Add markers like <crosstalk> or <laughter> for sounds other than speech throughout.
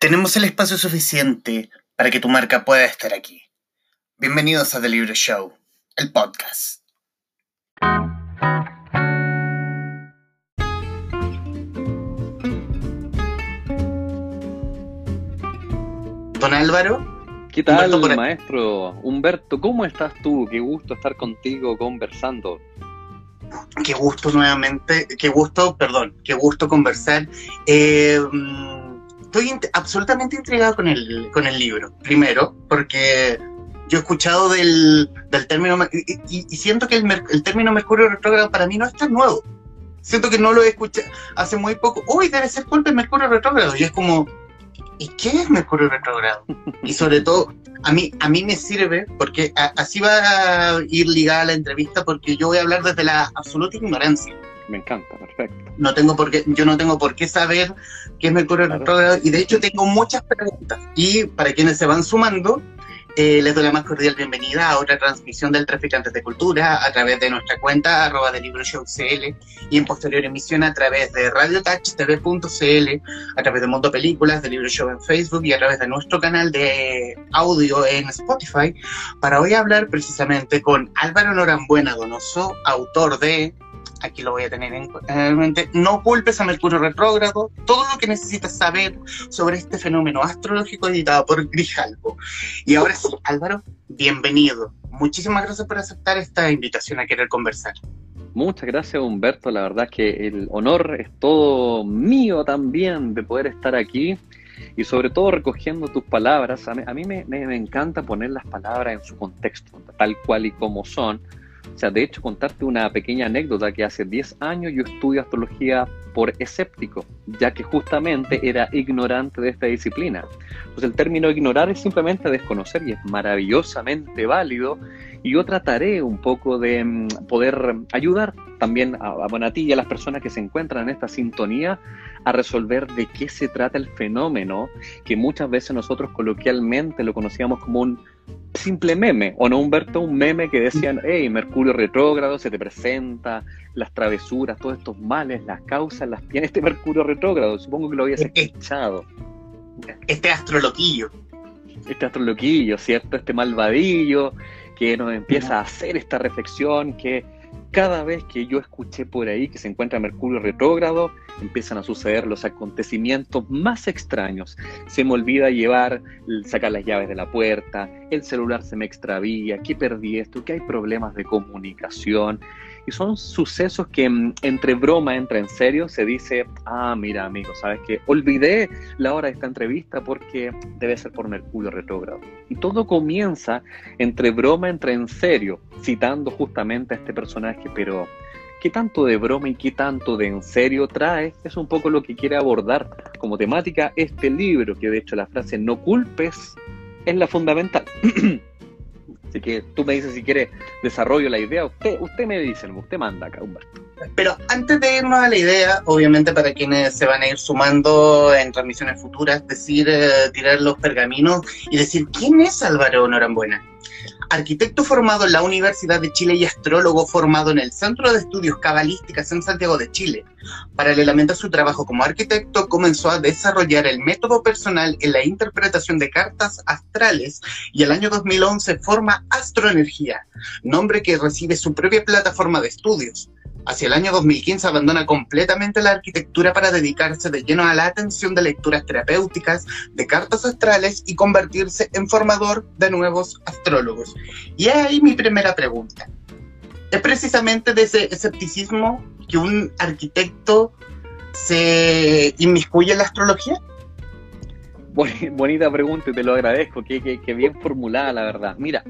Tenemos el espacio suficiente para que tu marca pueda estar aquí. Bienvenidos a The Libro Show, el podcast. Don Álvaro. ¿Qué tal, maestro? Humberto, ¿cómo estás tú? Qué gusto estar contigo conversando. Qué gusto nuevamente, qué gusto, perdón, qué gusto conversar. Eh, estoy absolutamente intrigado con el, con el libro. Primero, porque yo he escuchado del, del término, y, siento que el, el, término Mercurio retrógrado para mí no es tan nuevo. Siento que no lo he escuchado hace muy poco. Uy, debe ser culpa de Mercurio retrógrado. Y es como, ¿y qué es Mercurio retrógrado? Y sobre <laughs> todo, a mí, a mí me sirve, porque así va a ir ligada la entrevista, porque yo voy a hablar desde la absoluta ignorancia. Me encanta, perfecto. No tengo por qué, yo no tengo por qué saber qué es Mercurio retrógrado, y de hecho tengo muchas preguntas. Y para quienes se van sumando, eh, les doy la más cordial bienvenida a otra transmisión del Traficantes de Cultura a través de nuestra cuenta arroba de libro show CL y en posterior emisión a través de radiotouchtv.cl, a través de Mundo Películas, de Libro Show en Facebook y a través de nuestro canal de audio en Spotify para hoy hablar precisamente con Álvaro Norambuena Donoso, autor de aquí lo voy a tener en mente, no culpes a Mercurio retrógrado, todo lo que necesitas saber sobre este fenómeno astrológico editado por Grijalvo. Y ahora sí, Álvaro, bienvenido. Muchísimas gracias por aceptar esta invitación a querer conversar. Muchas gracias Humberto, la verdad que el honor es todo mío también de poder estar aquí y sobre todo recogiendo tus palabras. A mí, me, encanta poner las palabras en su contexto, tal cual y como son, o sea, de hecho, contarte una pequeña anécdota que hace 10 años yo estudio astrología por escéptico, ya que justamente era ignorante de esta disciplina. Pues el término ignorar es simplemente desconocer y es maravillosamente válido. Y yo trataré un poco de mm, poder ayudar también a, a, ti y a las personas que se encuentran en esta sintonía a resolver de qué se trata el fenómeno que muchas veces nosotros coloquialmente lo conocíamos como un simple meme, o no Humberto, un meme que decían, hey, Mercurio retrógrado se te presenta, las travesuras, todos estos males, las causas las tiene este Mercurio retrógrado, supongo que lo habías este escuchado. Este astroloquillo. Este astroloquillo, ¿cierto? Este malvadillo que nos empieza a hacer esta reflexión que cada vez que yo escuché por ahí que se encuentra Mercurio retrógrado, empiezan a suceder los acontecimientos más extraños. Se me olvida llevar, sacar las llaves de la puerta, el celular se me extravía, que perdí esto, que hay problemas de comunicación. Y son sucesos que mm, entre broma, entra en serio, se dice, ah, mira amigo, ¿sabes qué? Olvidé la hora de esta entrevista porque debe ser por Mercurio retrógrado. Y todo comienza entre broma, entra en serio, citando justamente a este personaje, pero ¿qué tanto de broma y qué tanto de en serio trae? Es un poco lo que quiere abordar como temática este libro, que de hecho la frase no culpes es la fundamental. <clears throat> Así que tú me dices si quiere desarrollo la idea, usted, usted me dice, usted manda acá, Humberto. Pero antes de irnos a la idea, obviamente para quienes se van a ir sumando en transmisiones futuras, decir, eh, tirar los pergaminos y decir, ¿quién es Álvaro Norambuena? arquitecto formado en la Universidad de Chile y astrólogo formado en el Centro de Estudios Cabalísticas en Santiago de Chile. Paralelamente a su trabajo como arquitecto, comenzó a desarrollar el método personal en la interpretación de cartas astrales y el año 2011 forma Astroenergía, nombre que recibe su propia plataforma de estudios. Hacia el año 2015 abandona completamente la arquitectura para dedicarse de lleno a la atención de lecturas terapéuticas, de cartas astrales y convertirse en formador de nuevos astrólogos. Y ahí mi primera pregunta. ¿Es precisamente de ese escepticismo que un arquitecto se inmiscuye en la astrología? Bonita pregunta y te lo agradezco, que, que bien formulada la verdad. Mira,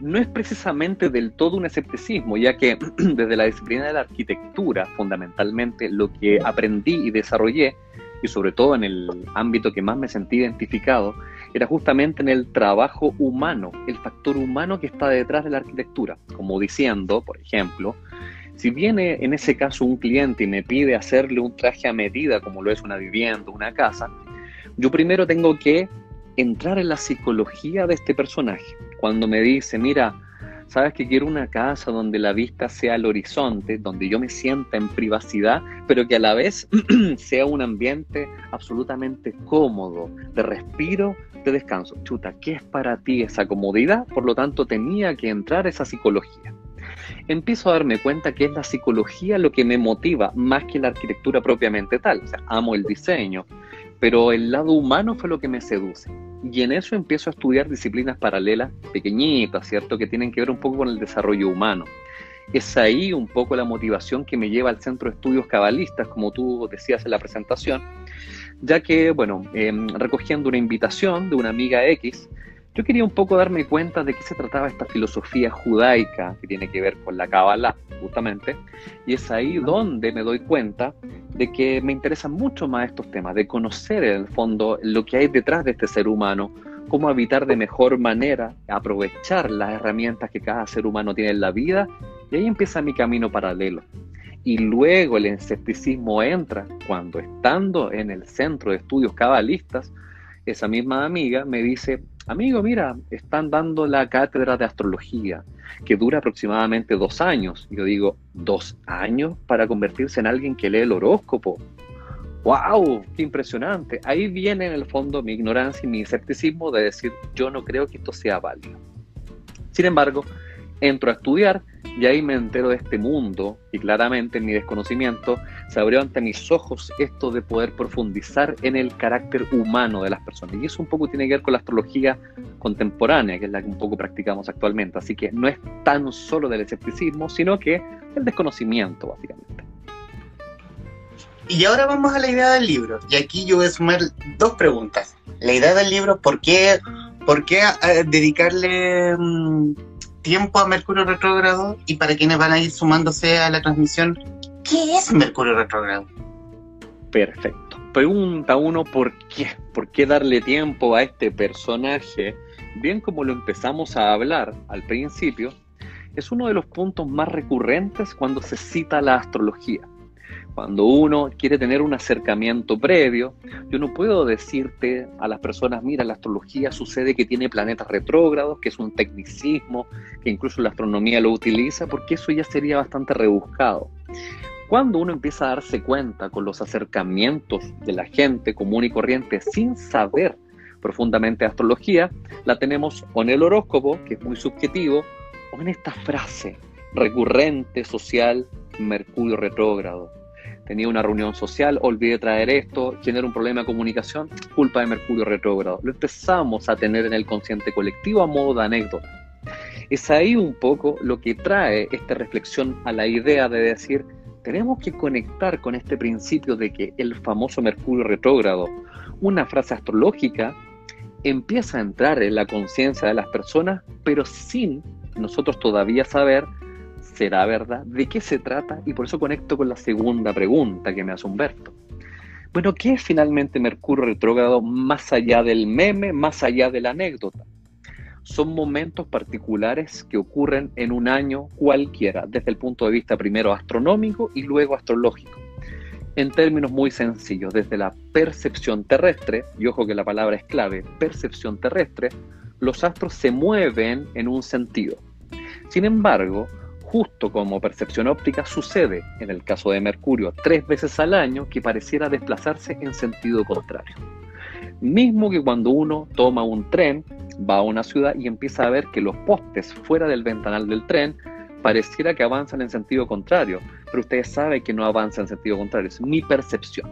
no es precisamente del todo un escepticismo, ya que <clears throat> desde la disciplina de la arquitectura, fundamentalmente, lo que aprendí y desarrollé, y sobre todo en el ámbito que más me sentí identificado, era justamente en el trabajo humano, el factor humano que está detrás de la arquitectura. Como diciendo, por ejemplo, si viene en ese caso un cliente y me pide hacerle un traje a medida, como lo es una vivienda, una casa, yo primero tengo que entrar en la psicología de este personaje. Cuando me dice, mira, sabes que quiero una casa donde la vista sea al horizonte, donde yo me sienta en privacidad, pero que a la vez <clears throat> sea un ambiente absolutamente cómodo, de respiro, de descanso. Chuta, ¿qué es para ti esa comodidad? Por lo tanto, tenía que entrar esa psicología. Empiezo a darme cuenta que es la psicología lo que me motiva más que la arquitectura propiamente tal. O sea, amo el diseño, pero el lado humano fue lo que me seduce. Y en eso empiezo a estudiar disciplinas paralelas, pequeñitas, ¿cierto? Que tienen que ver un poco con el desarrollo humano. Es ahí un poco la motivación que me lleva al Centro de Estudios Cabalistas, como tú decías en la presentación, ya que, bueno, em, recogiendo una invitación de una amiga X, yo quería un poco darme cuenta de qué se trataba esta filosofía judaica que tiene que ver con la Kabbalah, justamente, y es ahí donde me doy cuenta de que me interesan mucho más estos temas, de conocer en el fondo lo que hay detrás de este ser humano, cómo habitar de mejor manera, aprovechar las herramientas que cada ser humano tiene en la vida, y ahí empieza mi camino paralelo. Y luego el escepticismo entra cuando estando en el centro de estudios cabalistas, esa misma amiga me dice, amigo, mira, están dando la cátedra de astrología, que dura aproximadamente dos años. Yo digo, ¿dos años para convertirse en alguien que lee el horóscopo? ¡Wow! ¡Qué impresionante! Ahí viene en el fondo mi ignorancia y mi escepticismo de decir, yo no creo que esto sea válido. Sin embargo, entro a estudiar y ahí me entero de este mundo y claramente en mi desconocimiento se abrió ante mis ojos esto de poder profundizar en el carácter humano de las personas. Y eso un poco tiene que ver con la astrología contemporánea, que es la que un poco practicamos actualmente. Así que no es tan solo del escepticismo, sino que el desconocimiento, básicamente. Y ahora vamos a la idea del libro. Y aquí yo voy a sumar dos preguntas. La idea del libro, ¿por qué, por qué eh, dedicarle... Mm, tiempo a Mercurio retrógrado y para quienes van a ir sumándose a la transmisión, ¿qué es Mercurio retrógrado? Perfecto. Pregunta uno, ¿por qué? ¿Por qué darle tiempo a este personaje? Bien como lo empezamos a hablar al principio, es uno de los puntos más recurrentes cuando se cita la astrología. Cuando uno quiere tener un acercamiento previo, yo no puedo decirte a las personas, mira, la astrología sucede que tiene planetas retrógrados, que es un tecnicismo, que incluso la astronomía lo utiliza, porque eso ya sería bastante rebuscado. Cuando uno empieza a darse cuenta con los acercamientos de la gente común y corriente sin saber profundamente astrología, la tenemos o en el horóscopo, que es muy subjetivo, o en esta frase recurrente social, Mercurio retrógrado tenía una reunión social, olvidé traer esto, genera un problema de comunicación, culpa de Mercurio retrógrado. Lo empezamos a tener en el consciente colectivo a modo de anécdota. Es ahí un poco lo que trae esta reflexión a la idea de decir, tenemos que conectar con este principio de que el famoso Mercurio retrógrado, una frase astrológica, empieza a entrar en la conciencia de las personas, pero sin nosotros todavía saber ¿Será verdad? ¿De qué se trata? Y por eso conecto con la segunda pregunta que me hace Humberto. Bueno, ¿qué es finalmente Mercurio retrógrado más allá del meme, más allá de la anécdota? Son momentos particulares que ocurren en un año cualquiera, desde el punto de vista primero astronómico y luego astrológico. En términos muy sencillos, desde la percepción terrestre, y ojo que la palabra es clave, percepción terrestre, los astros se mueven en un sentido. Sin embargo, justo como percepción óptica sucede en el caso de Mercurio tres veces al año que pareciera desplazarse en sentido contrario. Mismo que cuando uno toma un tren, va a una ciudad y empieza a ver que los postes fuera del ventanal del tren pareciera que avanzan en sentido contrario, pero ustedes saben que no avanza en sentido contrario, es mi percepción.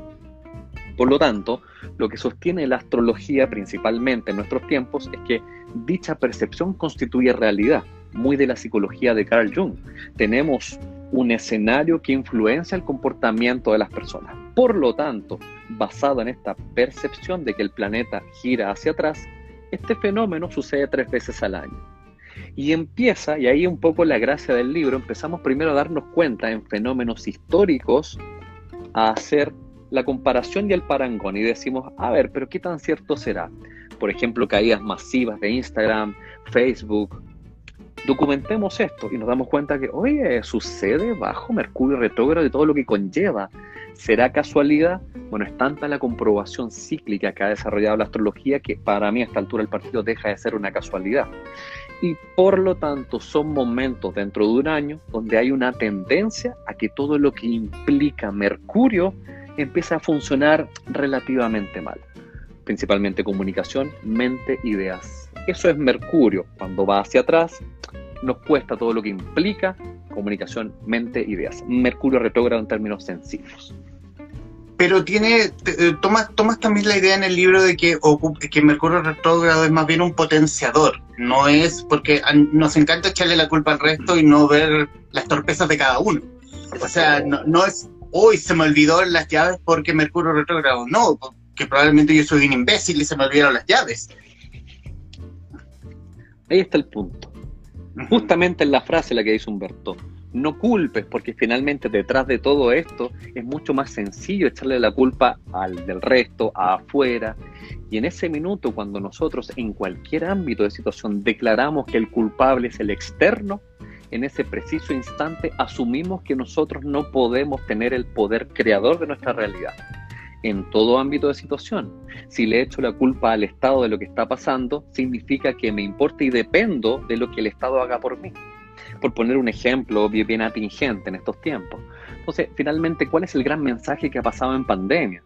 Por lo tanto, lo que sostiene la astrología principalmente en nuestros tiempos es que dicha percepción constituye realidad muy de la psicología de Carl Jung. Tenemos un escenario que influencia el comportamiento de las personas. Por lo tanto, basado en esta percepción de que el planeta gira hacia atrás, este fenómeno sucede tres veces al año. Y empieza, y ahí un poco la gracia del libro, empezamos primero a darnos cuenta en fenómenos históricos a hacer la comparación y el parangón y decimos, a ver, pero ¿qué tan cierto será? Por ejemplo, caídas masivas de Instagram, Facebook, documentemos esto y nos damos cuenta que, oye, sucede bajo Mercurio retrógrado y todo lo que conlleva. ¿Será casualidad? Bueno, es tanta la comprobación cíclica que ha desarrollado la astrología que para mí a esta altura el partido deja de ser una casualidad. y por lo tanto son momentos dentro de un año donde hay una tendencia a que todo lo que implica Mercurio empieza a funcionar relativamente mal. Principalmente comunicación, mente, ideas. Eso es Mercurio. Cuando va hacia atrás, nos cuesta todo lo que implica comunicación, mente, ideas. Mercurio retrógrado en términos sencillos pero tiene, eh, tomas, tomas también la idea en el libro de que, que Mercurio retrógrado es más bien un potenciador, no es porque nos encanta echarle la culpa al resto y no ver las torpezas de cada uno. O sea, no, es, hoy se me olvidó las llaves porque Mercurio retrógrado, no, que probablemente yo soy un imbécil y se me olvidaron las llaves. Ahí está el punto. Justamente en la frase la que dice Humberto, no culpes, porque finalmente detrás de todo esto es mucho más sencillo echarle la culpa al del resto, a afuera. Y en ese minuto, cuando nosotros en cualquier ámbito de situación declaramos que el culpable es el externo, en ese preciso instante asumimos que nosotros no podemos tener el poder creador de nuestra realidad. En todo ámbito de situación. Si le echo la culpa al Estado de lo que está pasando, significa que me importa y dependo de lo que el Estado haga por mí por poner un ejemplo bien atingente en estos tiempos. Entonces, finalmente, ¿cuál es el gran mensaje que ha pasado en pandemia?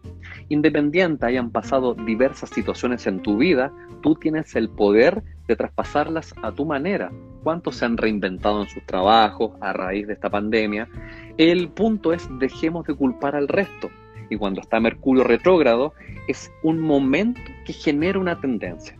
Independiente hayan pasado diversas situaciones en tu vida, tú tienes el poder de traspasarlas a tu manera. ¿Cuántos se han reinventado en sus trabajos a raíz de esta pandemia? El punto es, dejemos de culpar al resto. Y cuando está Mercurio retrógrado, es un momento que genera una tendencia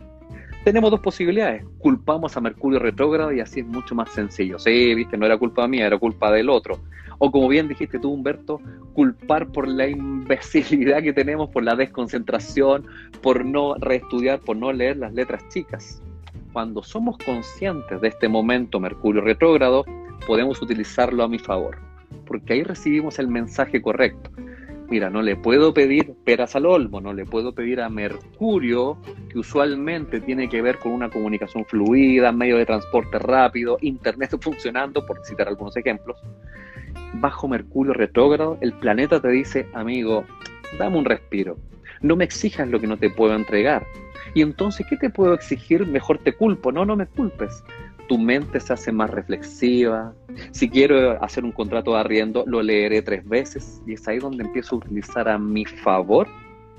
tenemos dos posibilidades. Culpamos a Mercurio retrógrado y así es mucho más sencillo. Sí, viste, no era culpa mía, era culpa del otro. O como bien dijiste tú, Humberto, culpar por la imbecilidad que tenemos, por la desconcentración, por no reestudiar, por no leer las letras chicas. Cuando somos conscientes de este momento Mercurio retrógrado, podemos utilizarlo a mi favor, porque ahí recibimos el mensaje correcto mira, no le puedo pedir peras al olmo, no le puedo pedir a Mercurio, que usualmente tiene que ver con una comunicación fluida, medio de transporte rápido, internet <laughs> funcionando, por citar algunos ejemplos. Bajo Mercurio retrógrado, el planeta te dice, amigo, dame un respiro, no me exijas lo que no te puedo entregar. Y entonces, ¿qué te puedo exigir? Mejor te culpo. No, no me culpes tu mente se hace más reflexiva. Si quiero hacer un contrato de arriendo, lo leeré tres veces y es ahí donde empiezo a utilizar a mi favor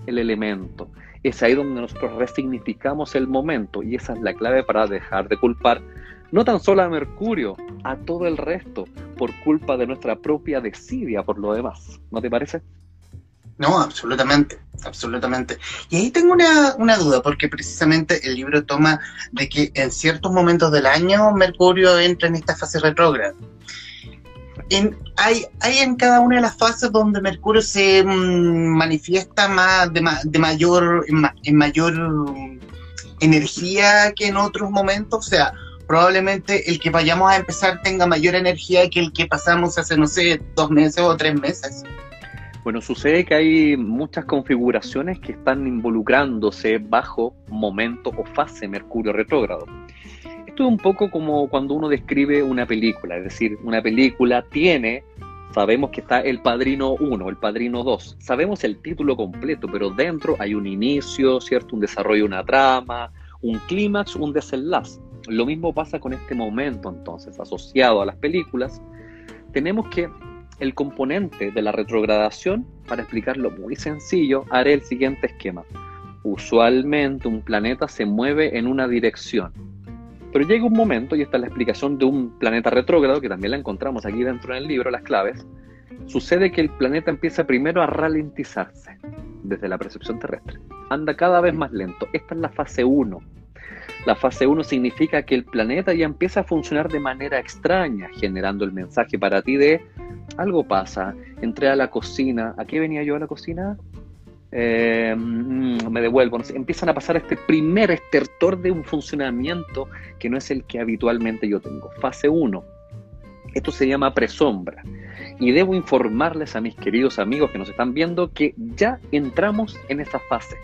el elemento. Es ahí donde nosotros resignificamos el momento y esa es la clave para dejar de culpar no tan solo a Mercurio, a todo el resto, por culpa de nuestra propia desidia por lo demás. ¿No te parece? No, absolutamente, absolutamente. Y ahí tengo una, duda, porque precisamente el libro toma de que en ciertos momentos del año Mercurio entra en esta fase retrógrada. Hay, hay en cada una de las fases donde Mercurio se mm, manifiesta más de, de mayor, en, mayor energía que en otros momentos. O sea, probablemente el que vayamos a empezar tenga mayor energía que el que pasamos hace, no sé, dos meses o tres meses. Bueno, sucede que hay muchas configuraciones que están involucrándose bajo momento o fase Mercurio retrógrado. Esto es un poco como cuando uno describe una película, es decir, una película tiene, sabemos que está el Padrino 1, el Padrino 2, sabemos el título completo, pero dentro hay un inicio, ¿cierto? Un desarrollo, una trama, un clímax, un desenlace. Lo mismo pasa con este momento entonces, asociado a las películas, tenemos que el componente de la retrogradación, para explicarlo muy sencillo, haré el siguiente esquema. Usualmente un planeta se mueve en una dirección, pero llega un momento, y esta es la explicación de un planeta retrógrado, que también la encontramos aquí dentro del libro, las claves, sucede que el planeta empieza primero a ralentizarse desde la percepción terrestre. Anda cada vez más lento. Esta es la fase 1. La fase 1 significa que el planeta ya empieza a funcionar de manera extraña, generando el mensaje para ti de algo pasa. Entré a la cocina. ¿A qué venía yo a la cocina? Eh, mm, me devuelvo. empiezan a pasar este primer estertor de un funcionamiento que no es el que habitualmente yo tengo. Fase 1. Esto se llama presombra. Y debo informarles a mis queridos amigos que nos están viendo que ya entramos en esa fase.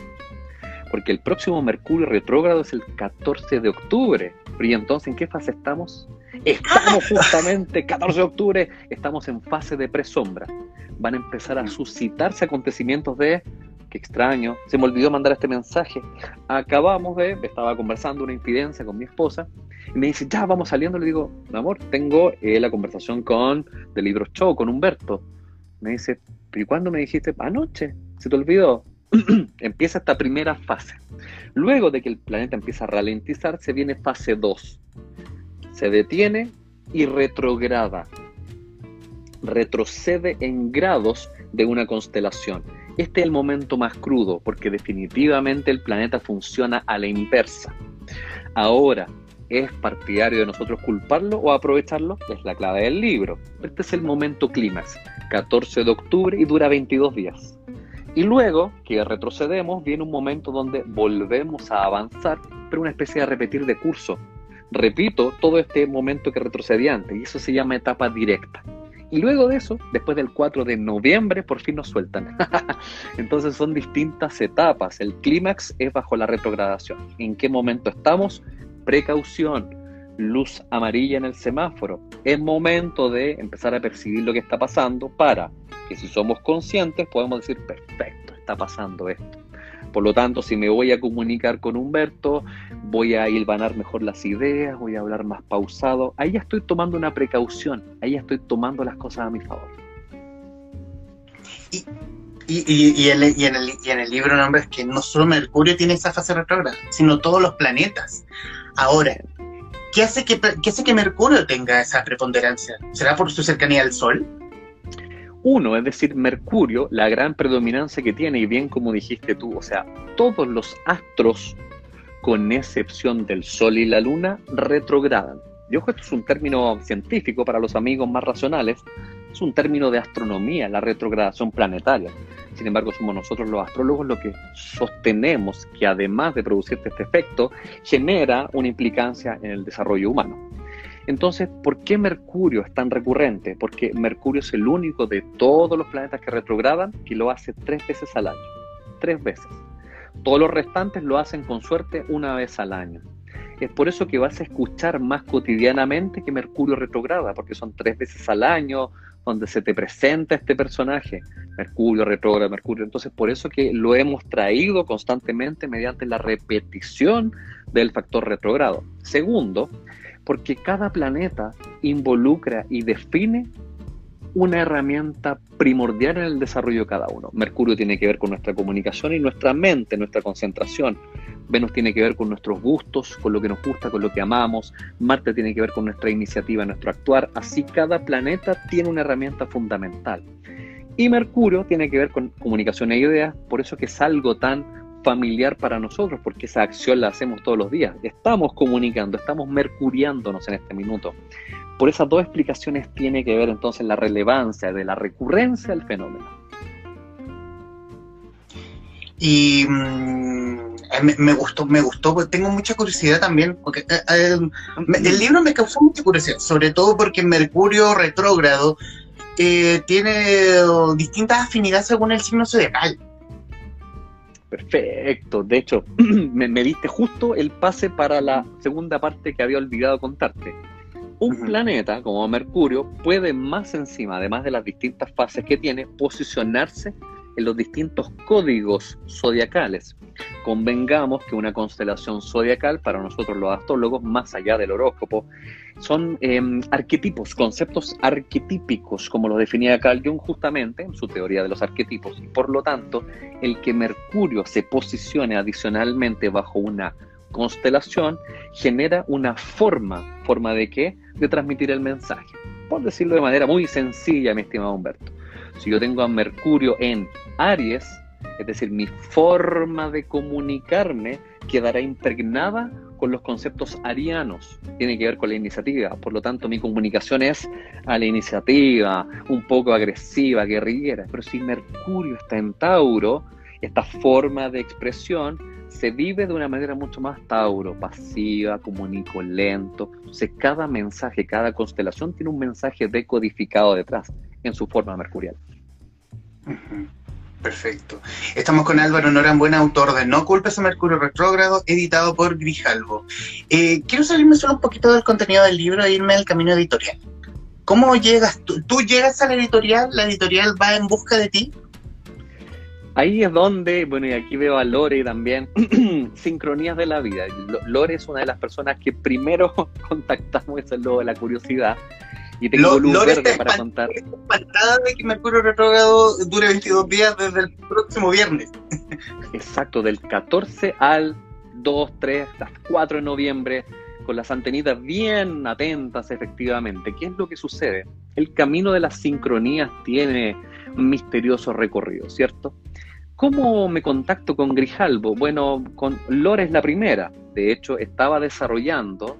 Porque el próximo Mercurio retrógrado es el 14 de octubre. ¿Y entonces en qué fase estamos? Estamos <laughs> justamente, 14 de octubre, estamos en fase de presombra. Van a empezar a suscitarse acontecimientos de, qué extraño, se me olvidó mandar este mensaje. Acabamos de, estaba conversando una incidencia con mi esposa Y me dice, ya, vamos saliendo. Le digo, mi amor, tengo eh, la conversación con de Libros Show, con Humberto. Me dice, ¿pero y cuándo me dijiste? Anoche, se te olvidó. <clears throat> empieza esta primera fase. Luego de que el planeta empieza a ralentizar, se viene fase 2. Se detiene y retrograda. Retrocede en grados de una constelación. Este es el momento más crudo porque definitivamente el planeta funciona a la inversa. Ahora, ¿es partidario de nosotros culparlo o aprovecharlo? Es la clave del libro. Este es el momento clímax, 14 de octubre y dura 22 días. Y luego que retrocedemos, viene un momento donde volvemos a avanzar, pero una especie de repetir de curso. Repito todo este momento que retrocedí antes, y eso se llama etapa directa. Y luego de eso, después del 4 de noviembre, por fin nos sueltan. <laughs> Entonces son distintas etapas. El clímax es bajo la retrogradación. ¿En qué momento estamos? Precaución, luz amarilla en el semáforo. Es momento de empezar a percibir lo que está pasando para que si somos conscientes podemos decir, perfecto, está pasando esto. Por lo tanto, si me voy a comunicar con Humberto, voy a hilvanar mejor las ideas, voy a hablar más pausado. Ahí ya estoy tomando una precaución, ahí ya estoy tomando las cosas a mi favor. Y, y, en, el, y en el libro nombres que no solo Mercurio tiene esa fase retrógrada, sino todos los planetas. Ahora, ¿qué hace que, qué hace que Mercurio tenga esa preponderancia? ¿Será por su cercanía al Sol? Uno, es decir, Mercurio, la gran predominancia que tiene, y bien como dijiste tú, o sea, todos los astros, con excepción del Sol y la Luna, retrogradan. Y ojo, esto es un término científico para los amigos más racionales, es un término de astronomía, la retrogradación planetaria. Sin embargo, somos nosotros los astrólogos los que sostenemos que además de producir este efecto, genera una implicancia en el desarrollo humano. Entonces, ¿por qué Mercurio es tan recurrente? Porque Mercurio es el único de todos los planetas que retrogradan que lo hace tres veces al año. Tres veces. Todos los restantes lo hacen con suerte una vez al año. Es por eso que vas a escuchar más cotidianamente que Mercurio retrograda, porque son tres veces al año donde se te presenta este personaje, Mercurio retrograda, Mercurio. Entonces, por eso que lo hemos traído constantemente mediante la repetición del factor retrogrado. Segundo, porque cada planeta involucra y define una herramienta primordial en el desarrollo de cada uno. Mercurio tiene que ver con nuestra comunicación y nuestra mente, nuestra concentración. Venus tiene que ver con nuestros gustos, con lo que nos gusta, con lo que amamos. Marte tiene que ver con nuestra iniciativa, nuestro actuar. Así cada planeta tiene una herramienta fundamental. Y Mercurio tiene que ver con comunicación e ideas, por eso que es algo tan familiar para nosotros, porque esa acción la hacemos todos los días. Estamos comunicando, estamos mercuriándonos en este minuto. Por esas dos explicaciones tiene que ver entonces la relevancia de la recurrencia del fenómeno. Y mm, me, gustó, me gustó, tengo mucha curiosidad también, porque eh, eh, el libro me causó mucha curiosidad, sobre todo porque Mercurio retrógrado eh, tiene distintas afinidades según el signo zodiacal. Perfecto. De hecho, <clears throat> me, diste justo el pase para la segunda parte que había olvidado contarte. Un planeta como Mercurio puede más encima, además de las distintas fases que tiene, posicionarse en los distintos códigos zodiacales. Convengamos que una constelación zodiacal, para nosotros los astrólogos, más allá del horóscopo, son em, arquetipos, conceptos arquetípicos, como lo definía Carl Jung justamente en su teoría de los arquetipos. Y por lo tanto, el que Mercurio se posicione adicionalmente bajo una constelación genera una forma, ¿forma de qué? De transmitir el mensaje. Por decirlo de manera muy sencilla, mi estimado Humberto. Si yo tengo a Mercurio en Aries, es decir, mi forma de comunicarme quedará impregnada con los conceptos arianos, tiene que ver con la iniciativa, por lo tanto mi comunicación es a la iniciativa, un poco agresiva, guerrillera, pero si Mercurio está en Tauro, esta forma de expresión se vive de una manera mucho más Tauro, pasiva, comunico lento, entonces cada mensaje, cada constelación tiene un mensaje decodificado detrás en su forma mercurial. Perfecto. Estamos con Álvaro Norambuena, autor de No culpes a Mercurio Retrógrado, editado por Grijalvo. Eh, quiero salirme solo un poquito del contenido del libro e irme al camino editorial. ¿Cómo llegas tú? ¿Tú llegas a la editorial? ¿La editorial va en busca de ti? Ahí es donde, bueno, y aquí veo a Lore también, <clears throat> sincronías de la vida. Lore es una de las personas que primero <laughs> contactamos, eso es lo de la curiosidad. Y tengo luz verde para contar. espantada de que Mercurio retrógrado dure 22 días desde el próximo viernes. Exacto, del 14 al 2, 3, hasta 4 de noviembre, con las antenitas bien atentas efectivamente. ¿Qué es lo que sucede? El camino de las sincronías tiene un misterioso recorrido, ¿cierto? ¿Cómo me contacto con Grijalbo? Bueno, con Lore es la primera. De hecho, estaba desarrollando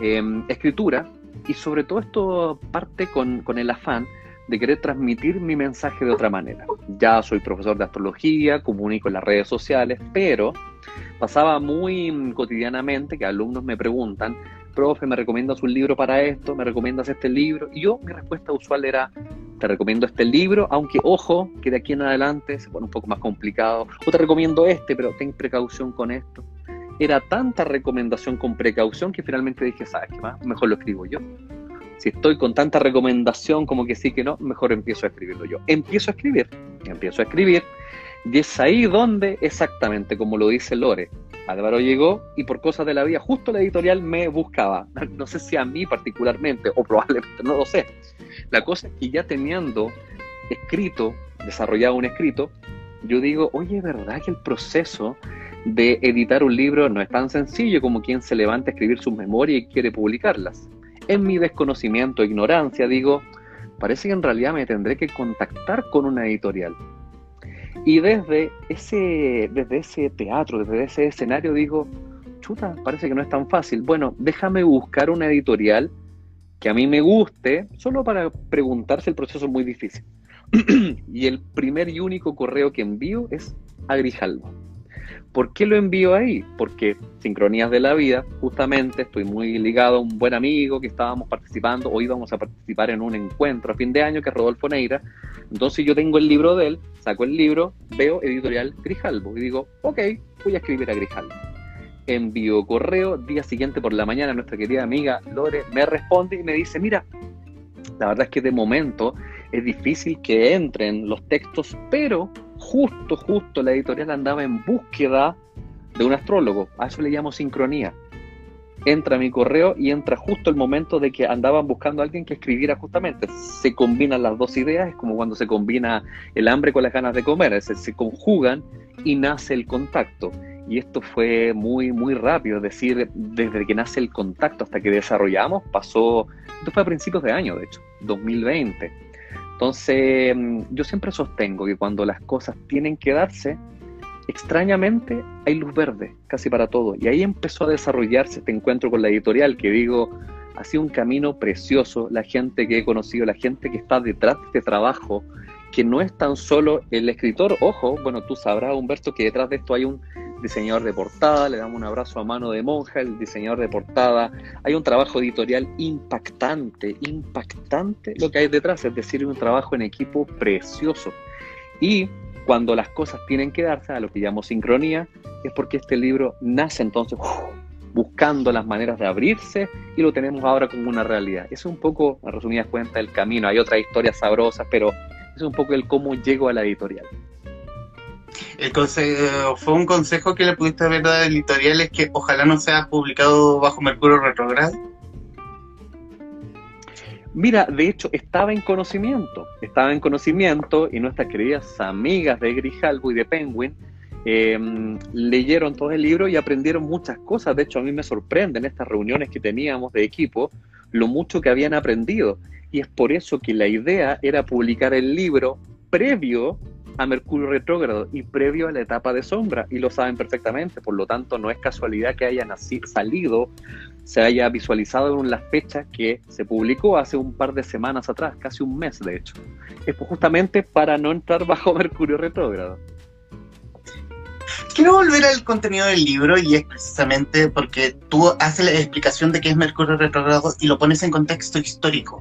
em, escritura y sobre todo esto parte con, con el afán de querer transmitir mi mensaje de otra manera. Ya soy profesor de astrología, comunico en las redes sociales, pero pasaba muy cotidianamente que alumnos me preguntan, profe, ¿me recomiendas un libro para esto? ¿Me recomiendas este libro? Y yo, mi respuesta usual era, te recomiendo este libro, aunque ojo, que de aquí en adelante se pone un poco más complicado, o te recomiendo este, pero ten precaución con esto. Era tanta recomendación con precaución que finalmente dije, ¿sabes qué más? Mejor lo escribo yo. Si estoy con tanta recomendación como que sí que no, mejor empiezo a escribirlo yo. Empiezo a escribir, empiezo a escribir, y es ahí donde, exactamente como lo dice Lore, Álvaro llegó y por cosas de la vida, justo la editorial me buscaba. <laughs> No sé si a mí particularmente, o probablemente no lo sé. La cosa es que ya teniendo escrito, desarrollado un escrito, yo digo, oye, ¿verdad que el proceso de editar un libro no es tan sencillo como quien se levanta a escribir sus memorias y quiere publicarlas? En mi desconocimiento ignorancia digo, parece que en realidad me tendré que contactar con una editorial. Y desde ese, desde ese teatro, desde ese escenario digo, chuta, parece que no es tan fácil. Bueno, déjame buscar una editorial que a mí me guste, solo para preguntar si el proceso es muy difícil. <clears throat> y el primer y único correo que envío es a Grijalbo. ¿Por qué lo envío ahí? Porque sincronías de la vida, justamente estoy muy ligado a un buen amigo que estábamos participando, hoy vamos a participar en un encuentro a fin de año que es Rodolfo Neira. Entonces yo tengo el libro de él, saco el libro, veo editorial Grijalbo y digo, ok, voy a escribir a Grijalbo. Envío correo, día siguiente por la mañana nuestra querida amiga Lore me responde y me dice, mira, la verdad es que de momento es difícil que entren los textos, pero justo, justo la editorial andaba en búsqueda de un astrólogo. A eso le llamo sincronía. Entra mi correo y entra justo el momento de que andaban buscando a alguien que escribiera justamente. Se combinan las dos ideas, es como cuando se combina el hambre con las ganas de comer, es se conjugan y nace el contacto. Y esto fue muy, muy rápido, es decir, desde que nace el contacto hasta que desarrollamos, pasó, esto fue a principios de año, de hecho, 2020 entonces, mm, yo siempre sostengo que cuando las cosas tienen que darse, extrañamente hay luz verde, casi para todo. Y ahí empezó a desarrollarse este encuentro con la editorial, que digo, ha sido un camino precioso. La gente que he conocido, la gente que está detrás de este trabajo, que no es tan solo el escritor, ojo, bueno, tú sabrás, Humberto, que detrás de esto hay un diseñador de portada, le damos un abrazo a mano de monja, el diseñador de portada. Hay un trabajo editorial impactante, impactante lo que hay detrás, es decir, un trabajo en equipo precioso. Y cuando las cosas tienen que darse a lo que llamo sincronía, es porque este libro nace entonces buscando las maneras de abrirse y lo tenemos ahora como una realidad. es un poco, en resumidas cuentas, el camino. Hay otras historias sabrosas, pero es un poco el cómo llego a la editorial. El consejo, fue un consejo que le pudiste haber dado al editorial es que ojalá no sea publicado bajo Mercurio retrogrado. Mira, de hecho, estaba en conocimiento, estaba en conocimiento y nuestras queridas amigas de Grijalbo y de Penguin em, leyeron todo el libro y aprendieron muchas cosas. De hecho, a mí me sorprenden estas reuniones que teníamos de equipo, lo mucho que habían aprendido. Y es por eso que la idea era publicar el libro previo a Mercurio retrógrado y previo a la etapa de sombra, y lo saben perfectamente, por lo tanto no es casualidad que haya salido, se haya visualizado en la fecha que se publicó hace un par de semanas atrás, casi un mes de hecho. Es justamente para no entrar bajo <laughs> Mercurio retrógrado. Quiero volver al contenido del libro y es precisamente porque tú haces la explicación de qué es Mercurio retrógrado y lo pones en contexto histórico.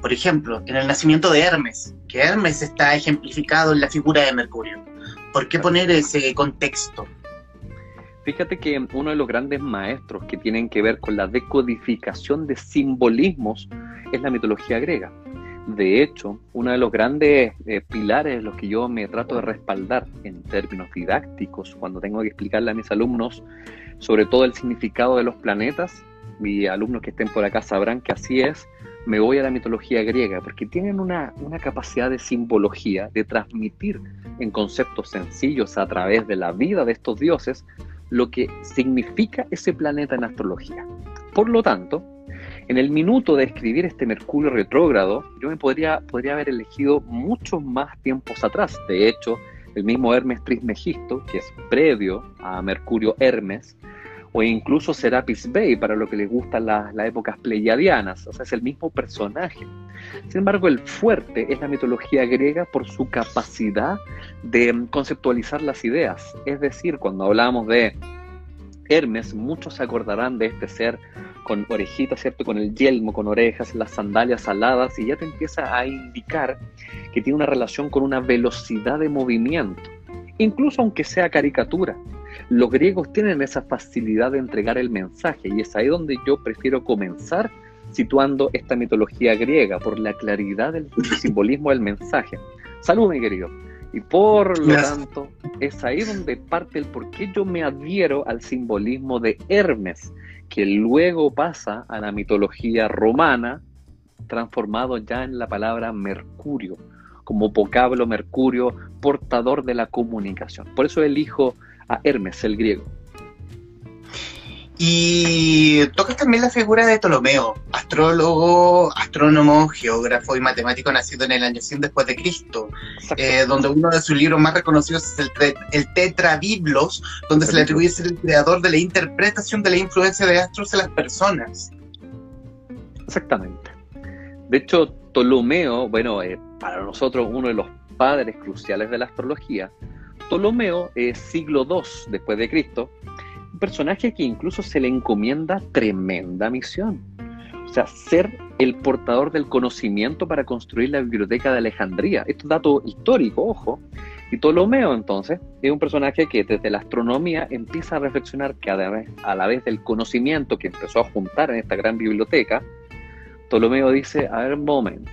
Por ejemplo, en el nacimiento de Hermes, que Hermes está ejemplificado en la figura de Mercurio. ¿Por qué poner ese contexto? Fíjate que uno de los grandes maestros que tienen que ver con la decodificación de simbolismos es la mitología griega. De hecho, uno de los grandes eh, pilares los que yo me trato de respaldar en términos didácticos cuando tengo que explicarle a mis alumnos sobre todo el significado de los planetas, mis alumnos que estén por acá sabrán que así es, me voy a la mitología griega, porque tienen una, una capacidad de simbología, de transmitir en conceptos sencillos a través de la vida de estos dioses lo que significa ese planeta en astrología. Por lo tanto, en el minuto de escribir este Mercurio retrógrado, yo me podría, podría haber elegido muchos más tiempos atrás. De hecho, el mismo Hermes Trismegisto, que es previo a Mercurio Hermes, o incluso Serapis Bey para lo que les gustan las, las épocas pleiadianas, o sea, es el mismo personaje. Sin embargo, el fuerte es la mitología griega por su capacidad de conceptualizar las ideas, es decir, cuando hablamos de Hermes, muchos se acordarán de este ser con orejitas, ¿cierto? Con el yelmo, con orejas, las sandalias aladas, y ya te empieza a indicar que tiene una relación con una velocidad de movimiento, incluso aunque sea caricatura. Los griegos tienen esa facilidad de entregar el mensaje, y es ahí donde yo prefiero comenzar situando esta mitología griega por la claridad del <laughs> simbolismo del mensaje. Salud, mi querido. Y por lo tanto, es ahí donde parte el por qué yo me adhiero al simbolismo de Hermes, que luego pasa a la mitología romana, transformado ya en la palabra Mercurio, como vocablo Mercurio, portador de la comunicación. Por eso elijo a Hermes, el griego. Y tocas también la figura de Ptolomeo, astrólogo, astrónomo, geógrafo y matemático nacido en el año 100 después de Cristo, eh, donde uno de sus libros más reconocidos es el, el Tetrabiblos, donde se le atribuye ser el creador de la interpretación de la influencia de astros en las personas. Exactamente. De hecho, Ptolomeo, bueno, eh, para nosotros uno de los padres cruciales de la astrología, Ptolomeo es siglo II después de Cristo, personaje que incluso se le encomienda tremenda misión. O sea, ser el portador del conocimiento para construir la biblioteca de Alejandría. Esto es dato histórico, ojo. Y Ptolomeo, entonces, es un personaje que desde la astronomía empieza a reflexionar que vez, a la vez del conocimiento que empezó a juntar en esta gran biblioteca, Ptolomeo dice, a ver, un momento,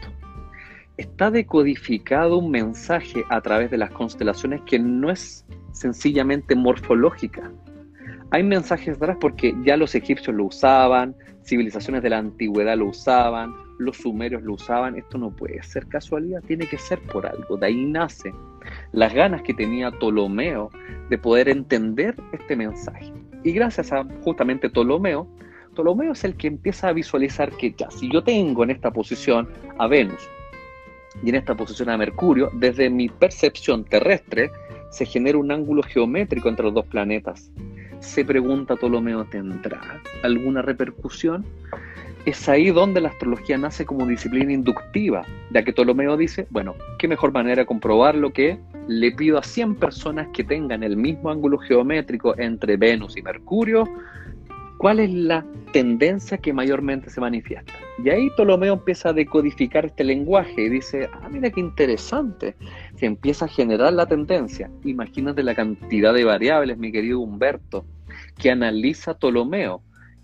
está decodificado un mensaje a través de las constelaciones que no es sencillamente morfológica, hay mensajes atrás porque ya los egipcios lo usaban, civilizaciones de la antigüedad lo usaban, los sumerios lo usaban, esto no puede ser casualidad, tiene que ser por algo, de ahí nace las ganas que tenía Ptolomeo de poder entender este mensaje. Y gracias a justamente Ptolomeo, Ptolomeo es el que empieza a visualizar que ya, si yo tengo en esta posición a Venus y en esta posición a Mercurio, desde mi percepción terrestre se genera un ángulo geométrico entre los dos planetas se pregunta Ptolomeo, ¿tendrá alguna repercusión? Es ahí donde la astrología nace como disciplina inductiva, ya que Ptolomeo dice, bueno, qué mejor manera de comprobarlo que le pido a 100 personas que tengan el mismo ángulo geométrico entre Venus y Mercurio, cuál es la tendencia que mayormente se manifiesta. Y ahí Ptolomeo empieza a decodificar este lenguaje y dice, ah, mira qué interesante, se empieza a generar la tendencia. Imagínate la cantidad de variables, mi querido Humberto, que analiza Ptolomeo.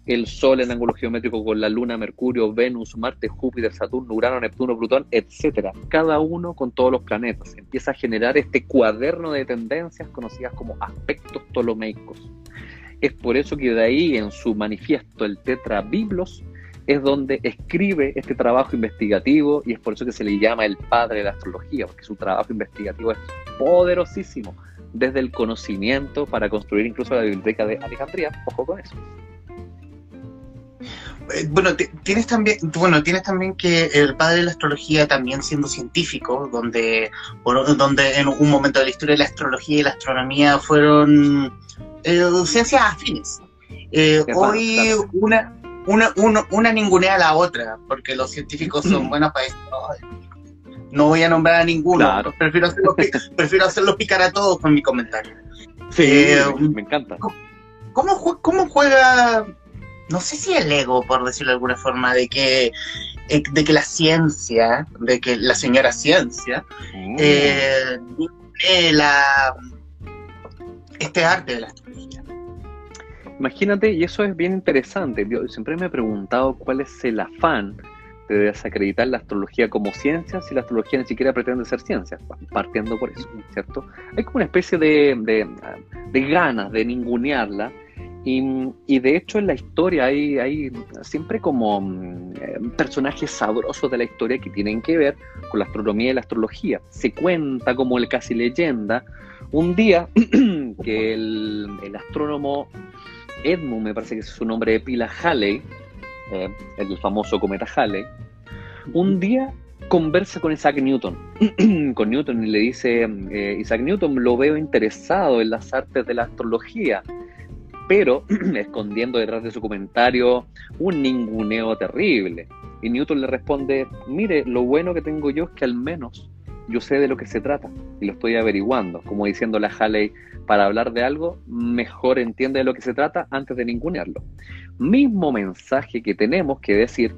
El Sol en ángulo geométrico con la Luna, Mercurio, Venus, Marte, Júpiter, Saturno, Urano, Neptuno, Plutón, etc. Cada uno con todos los planetas. Empieza a generar este cuaderno de tendencias conocidas como aspectos ptolomeicos. Es por eso que de ahí en su manifiesto, el Tetra Biblos, es donde escribe este trabajo investigativo y es por eso que se le llama el padre de la astrología, porque su trabajo investigativo es poderosísimo, desde el conocimiento para construir incluso la biblioteca de Alejandría, ojo con eso. Eh, bueno, tienes también, bueno, tienes también que el padre de la astrología también siendo científico, donde, donde en un momento de la historia la astrología y la astronomía fueron eh, ciencias afines. Eh, hoy una, una, una, ningunea a la otra, porque los científicos son buenos para esto. No voy a nombrar a ninguno, prefiero, hacerlo, <laughs> prefiero hacerlo picar a todos con mi comentario. Sí, eh, me encanta. ¿cómo, ¿Cómo juega, no sé si el ego, por decirlo de alguna forma, de que de que la ciencia, de que la señora ciencia, mm. eh, la, este arte de la. Imagínate, y eso es bien interesante, yo siempre me he preguntado cuál es el afán de desacreditar la astrología como ciencia si la astrología ni siquiera pretende ser ciencia, partiendo por eso, ¿cierto? Hay como una especie de, de, ganas de ningunearla y, de hecho en la historia hay, hay siempre como mm, eh, personajes sabrosos de la historia que tienen que ver con la astronomía y la astrología. Se cuenta como el casi leyenda un día <clears throat> que el astrónomo Edmund, me parece que es su nombre de pila, Halley, eh, el famoso cometa Halley, un día conversa con Isaac Newton, <clears throat> con Newton y le dice, eh, Isaac Newton, lo veo interesado en las artes de la astrología, pero <clears throat> escondiendo detrás de su comentario un ninguneo terrible. Y Newton le responde, mire, lo bueno que tengo yo es que al menos yo sé de lo que se trata y lo estoy averiguando, como diciéndole a Halley, para hablar de algo, mejor entiende de lo que se trata antes de ningunearlo. Mismo mensaje que tenemos que decir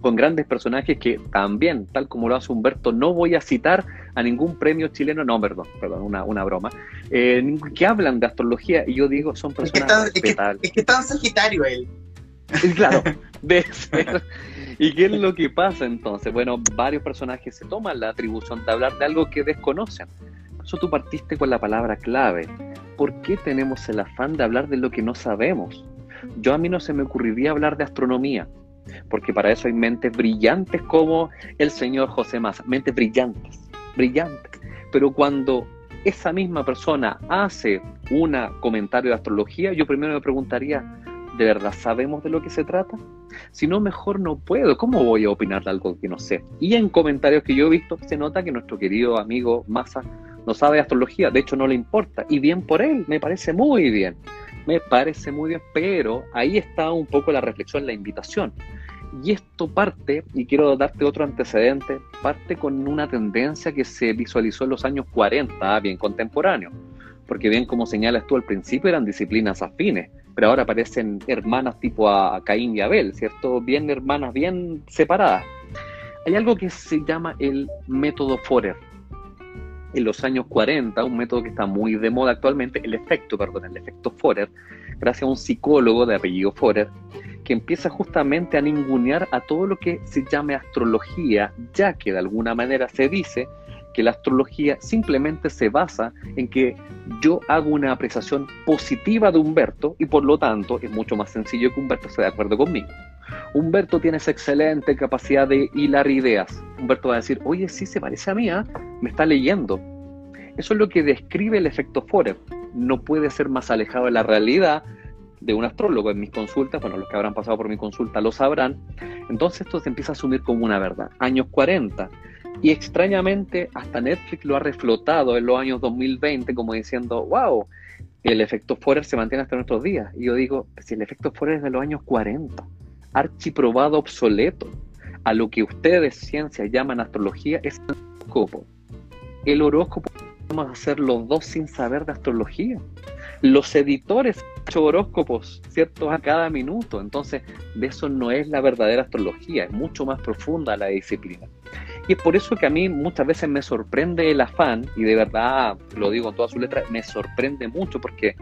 con grandes personajes que también, tal como lo hace Humberto, no voy a citar a ningún premio chileno, no, perdón, perdón, una, broma, eh, que hablan de astrología y yo digo, son personas es que está, es que, Sagitario él. Claro, <laughs> de ser. ¿Y qué es lo que pasa entonces? Bueno, varios personajes se toman la atribución de hablar de algo que desconocen. Por eso tú partiste con la palabra clave. ¿Por qué tenemos el afán de hablar de lo que no sabemos? Yo a mí no se me ocurriría hablar de astronomía, porque para eso hay mentes brillantes como el señor José Massa, mentes brillantes, brillantes. Pero cuando esa misma persona hace un comentario de astrología, yo primero me preguntaría, ¿de verdad sabemos de lo que se trata? Si no, mejor no puedo. ¿Cómo voy a opinar de algo que no sé? Y en comentarios que yo he visto se nota que nuestro querido amigo Massa no sabe astrología, de hecho no le importa. Y bien por él, me parece muy bien. Me parece muy bien, pero ahí está un poco la reflexión, la invitación. Y esto parte, y quiero darte otro antecedente, parte con una tendencia que se visualizó en los años 40, bien contemporáneo. Porque bien como señalas tú al principio eran disciplinas afines, pero ahora parecen hermanas tipo a Caín y Abel, ¿cierto? Bien hermanas, bien separadas. Hay algo que se llama el método Forer. En los años 40, un método que está muy de moda actualmente, el efecto, perdón, el efecto Forer, gracias a un psicólogo de apellido Forer, que empieza justamente a ningunear a todo lo que se llame astrología, ya que de alguna manera se dice que la astrología simplemente se basa en que yo hago una apreciación positiva de Humberto y por lo tanto es mucho más sencillo que Humberto esté de acuerdo conmigo. Humberto tiene esa excelente capacidad de hilar ideas. Humberto va a decir, oye, sí se parece a mí, ¿ah? me está leyendo. Eso es lo que describe el efecto Forer. No puede ser más alejado de la realidad de un astrólogo en mis consultas, bueno, los que habrán pasado por mi consulta lo sabrán. Entonces esto se empieza a asumir como una verdad. Años 40, y extrañamente, hasta Netflix lo ha reflotado en los años 2020 como diciendo, wow, el efecto Forer se mantiene hasta nuestros días. Y yo digo, si el efecto Forer es de los años 40, archiprobado obsoleto, a lo que ustedes, ciencia, llaman astrología, es el horóscopo. El horóscopo podemos hacer los dos sin saber de astrología. Los editores hecho horóscopos, ¿cierto? A cada minuto. Entonces, de eso no es la verdadera astrología, es mucho más profunda la disciplina. Y es por eso que a mí muchas veces me sorprende el afán, y de verdad lo digo en todas sus letras, me sorprende mucho porque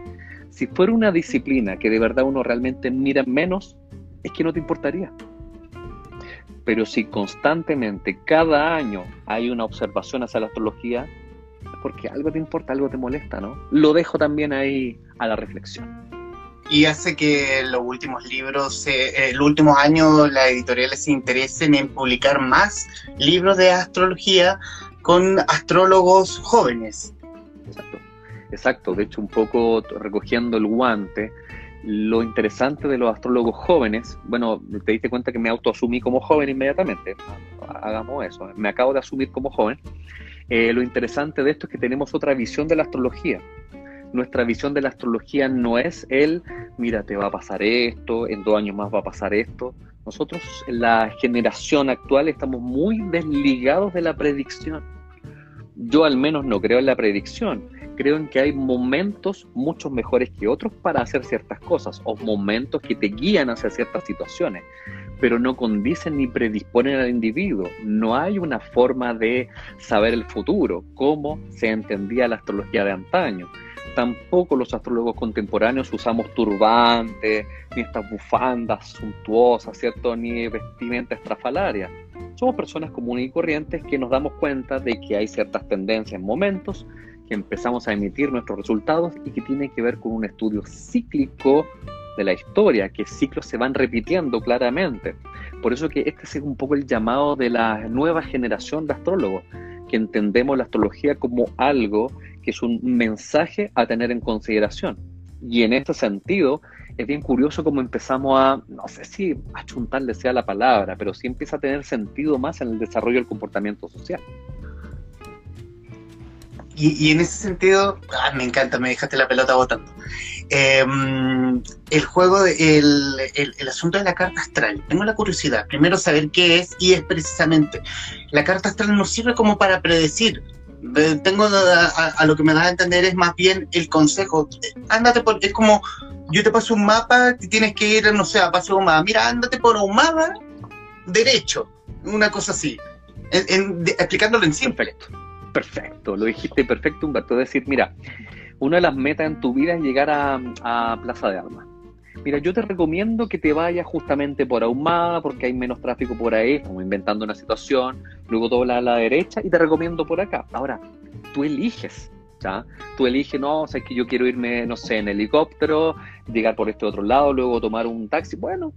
si fuera una disciplina que de verdad uno realmente mira menos, es que no te importaría. Pero si constantemente, cada año, hay una observación hacia la astrología, porque algo te importa, algo te molesta, ¿no? Lo dejo también ahí a la reflexión y hace que los últimos libros, eh, el último año las editoriales se interesen en publicar más libros de astrología con astrólogos jóvenes. Exacto, exacto. De hecho, un poco recogiendo el guante, lo interesante de los astrólogos jóvenes, bueno, te diste cuenta que me autoasumí como joven inmediatamente, hagamos eso, me acabo de asumir como joven. Eh, lo interesante de esto es que tenemos otra visión de la astrología nuestra visión de la astrología no es el, mira, te va a pasar esto, en dos años más va a pasar esto. Nosotros, la generación actual, estamos muy desligados de la predicción. Yo al menos no creo en la predicción. Creo en que hay momentos mucho mejores que otros para hacer ciertas cosas o momentos que te guían hacia ciertas situaciones pero no condicen ni predisponen al individuo. No hay una forma de saber el futuro, como se entendía la astrología de antaño Tampoco los astrólogos contemporáneos usamos turbantes, ni estas bufandas suntuosas, ¿cierto? Ni vestimenta estrafalaria. Somos personas comunes y corrientes que nos damos cuenta de que hay ciertas tendencias en momentos, que empezamos a emitir nuestros resultados y que tiene que ver con un estudio cíclico de la historia, que ciclos se van repitiendo claramente. Por eso que este es un poco el llamado de la nueva generación de astrólogos, que entendemos la astrología como algo que es un mensaje a tener en consideración. Y en este sentido, es bien curioso cómo empezamos a, no sé si achuntarle sea la palabra, pero sí empieza a tener sentido más en el desarrollo del comportamiento social. Y, en ese sentido, ah, me encanta, me dejaste la pelota botando. Em, el juego, el, el, asunto de la carta astral. Tengo la curiosidad, primero saber qué es y es precisamente, la carta astral nos sirve como para predecir. Tengo a, lo que me da a entender es más bien el consejo. Ándate por, es como yo te paso un mapa, tienes que ir, no sé, a paso mapa. Mira, ándate por mapa derecho, una cosa así. explicándolo en simple. Perfecto, lo dijiste perfecto, Humberto. Decir, mira, una de las metas en tu vida es llegar a, Plaza de Armas. Mira, yo te recomiendo que te vayas justamente por Ahumada, porque hay menos tráfico por ahí, como inventando una situación, luego dobla a la derecha y te recomiendo por acá. Ahora, tú eliges, ¿ya? Tú eliges, no, o sea, que yo quiero irme, no sé, en helicóptero, llegar por este otro lado, luego tomar un taxi. Bueno,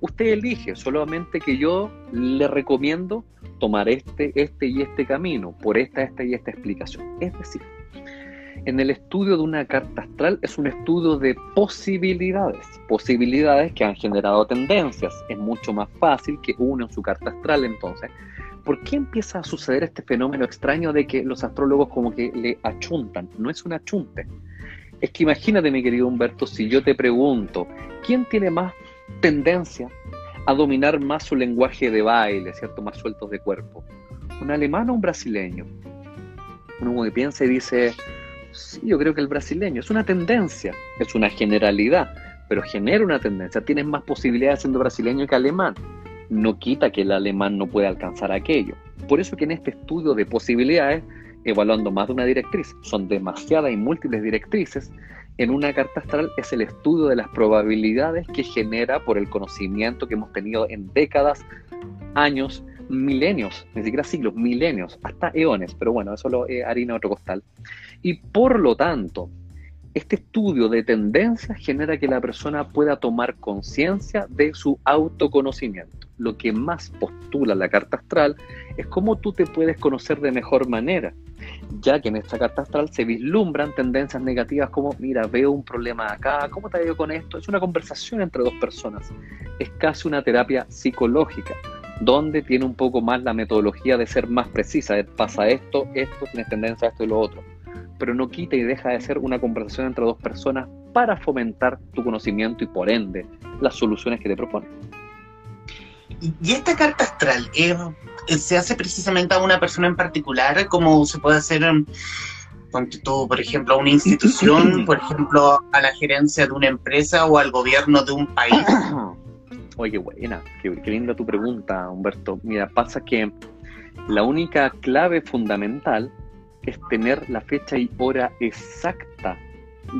usted elige, solamente que yo le recomiendo tomar este, este y este camino, por esta, esta y esta explicación. Es decir, en el estudio de una carta astral es un estudio de posibilidades, posibilidades que han generado tendencias. Es mucho más fácil que uno en su carta astral entonces. ¿Por qué empieza a suceder este fenómeno extraño de que los astrólogos como que le achuntan? No es un achunte. Es que imagínate, mi querido Humberto, si yo te pregunto, ¿quién tiene más tendencia a dominar más su lenguaje de baile, ¿cierto? Más sueltos de cuerpo. ¿Un alemán o un brasileño? Uno que piensa y dice, sí, yo creo que el brasileño. Es una tendencia, es una generalidad, pero genera una tendencia. Tienes más posibilidades siendo brasileño que alemán. No quita que el alemán no pueda alcanzar aquello. Por eso que en este estudio de posibilidades, evaluando más de una directriz, son demasiadas y múltiples directrices, en una carta astral es el estudio de las probabilidades que genera por el conocimiento que hemos tenido en décadas, años, milenios, ni siquiera siglos, milenios, hasta eones, pero bueno, eso lo eh, harina otro costal. Y por lo tanto, este estudio de tendencias genera que la persona pueda tomar conciencia de su autoconocimiento. Lo que más postula la carta astral es cómo tú te puedes conocer de mejor manera ya que en esta carta astral se vislumbran tendencias negativas como, mira, veo un problema acá, ¿cómo te ha ido con esto? Es una conversación entre dos personas, es casi una terapia psicológica, donde tiene un poco más la metodología de ser más precisa, de pasa esto, esto, tienes tendencia a esto y lo otro, pero no quita y deja de ser una conversación entre dos personas para fomentar tu conocimiento y por ende las soluciones que te proponen. Y esta carta astral eh, se hace precisamente a una persona en particular, como se puede hacer, por ejemplo, a una institución, <laughs> por ejemplo, a la gerencia de una empresa o al gobierno de un país. <coughs> Oye, buena, qué, qué linda tu pregunta, Humberto. Mira, pasa que la única clave fundamental es tener la fecha y hora exacta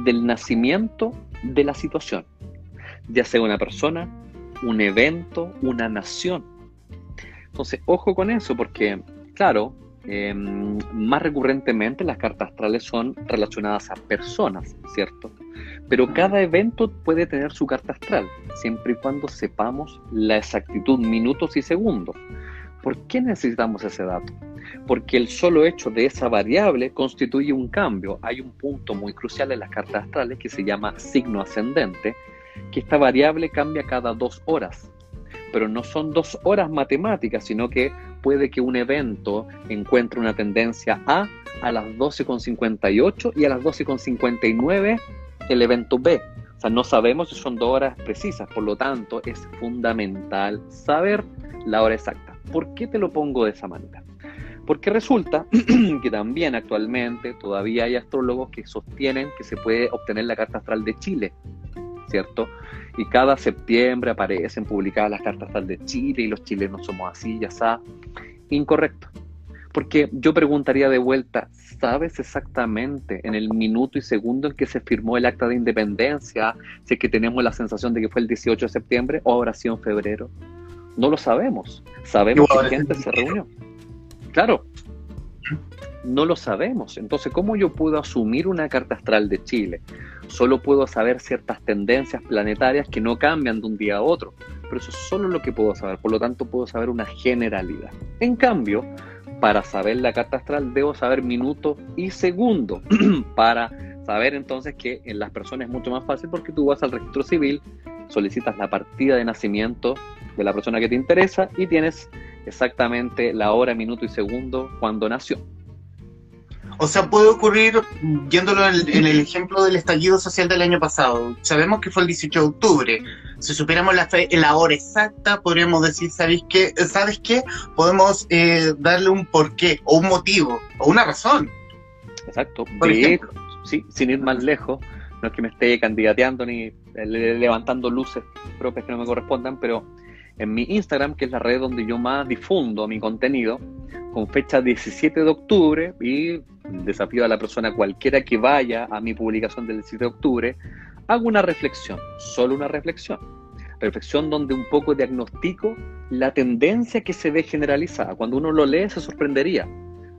del nacimiento de la situación, ya sea una persona, un evento, una nación. Entonces, ojo con eso, porque, claro, em, más recurrentemente las cartas astrales son relacionadas a personas, ¿cierto? Pero cada evento puede tener su carta astral, siempre y cuando sepamos la exactitud minutos y segundos. ¿Por qué necesitamos ese dato? Porque el solo hecho de esa variable constituye un cambio. Hay un punto muy crucial en las cartas astrales que se llama signo ascendente, que esta variable cambia cada dos horas. Pero no son dos horas matemáticas, sino que puede que un evento encuentre una tendencia A a las 12.58 y a las 12.59 el evento B. O sea, no sabemos si son dos horas precisas, por lo tanto es fundamental saber la hora exacta. ¿Por qué te lo pongo de esa manera? Porque resulta <clears throat> que también actualmente todavía hay astrólogos que sostienen que se puede obtener la carta astral de Chile ¿cierto? Y cada septiembre aparecen publicadas las cartas tal de Chile y los chilenos somos así, ya está. Incorrecto. Porque yo preguntaría de vuelta, ¿sabes exactamente en el minuto y segundo en que se firmó el acta de independencia si es que tenemos la sensación de que fue el 18 de septiembre o habrá sido en febrero? No lo sabemos. Sabemos que gente se reunió. Claro, no lo sabemos. Entonces, ¿cómo yo puedo asumir una carta astral de Chile? Solo puedo saber ciertas tendencias planetarias que no cambian de un día a otro. Pero eso es solo lo que puedo saber. Por lo tanto, puedo saber una generalidad. En cambio, para saber la carta astral debo saber minuto y segundo. <clears throat> para saber entonces que en las personas es mucho más fácil porque tú vas al registro civil, solicitas la partida de nacimiento de la persona que te interesa y tienes exactamente la hora, minuto y segundo cuando nació. O sea, puede ocurrir, yéndolo en, el ejemplo del estallido social del año pasado, sabemos que fue el 18 de octubre. Si supiéramos la, fe, la hora exacta, podríamos decir, ¿sabes qué? ¿Sabes qué? Podemos eh, darle un porqué, o un motivo, o una razón. Exacto. sí, sin ir más lejos, no es que me esté candidateando ni levantando luces propias que no me correspondan, pero en mi Instagram, que es la red donde yo más difundo mi contenido, con fecha 17 de octubre, y desafío a la persona cualquiera que vaya a mi publicación del 17 de octubre, hago una reflexión, solo una reflexión. Reflexión donde un poco diagnostico la tendencia que se ve generalizada. Cuando uno lo lee se sorprendería.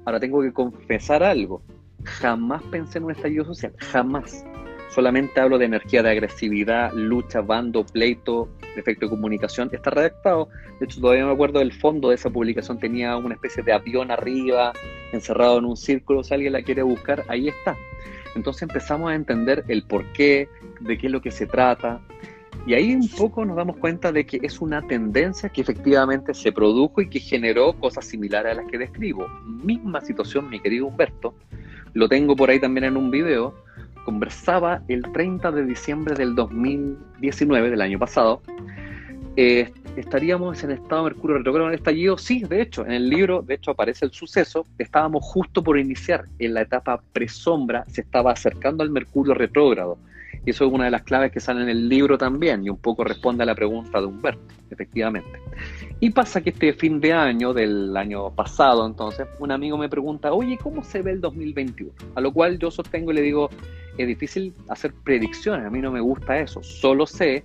Ahora tengo que confesar algo. Jamás pensé en un estallido social, jamás. Solamente hablo de energía de agresividad, lucha, bando, pleito, efecto de comunicación. Está redactado. De hecho, todavía me acuerdo del fondo de esa publicación. Tenía una especie de avión arriba, encerrado en un círculo. Si alguien la quiere buscar, ahí está. Entonces empezamos a entender el porqué, de qué es lo que se trata. Y ahí un poco nos damos cuenta de que es una tendencia que efectivamente se produjo y que generó cosas similares a las que describo. Misma situación, mi querido Humberto. Lo tengo por ahí también en un video conversaba el 30 de diciembre del 2019, del año pasado, eh, estaríamos en estado Mercurio retrógrado en estallido. Sí, de hecho, en el libro, de hecho, aparece el suceso. Estábamos justo por iniciar en la etapa presombra, se estaba acercando al Mercurio retrógrado. Y eso es una de las claves que sale en el libro también, y un poco responde a la pregunta de Humberto, efectivamente. Y pasa que este fin de año, del año pasado, entonces, un amigo me pregunta, oye, ¿cómo se ve el 2021? A lo cual yo sostengo y le digo, es difícil hacer predicciones, a mí no me gusta eso, solo sé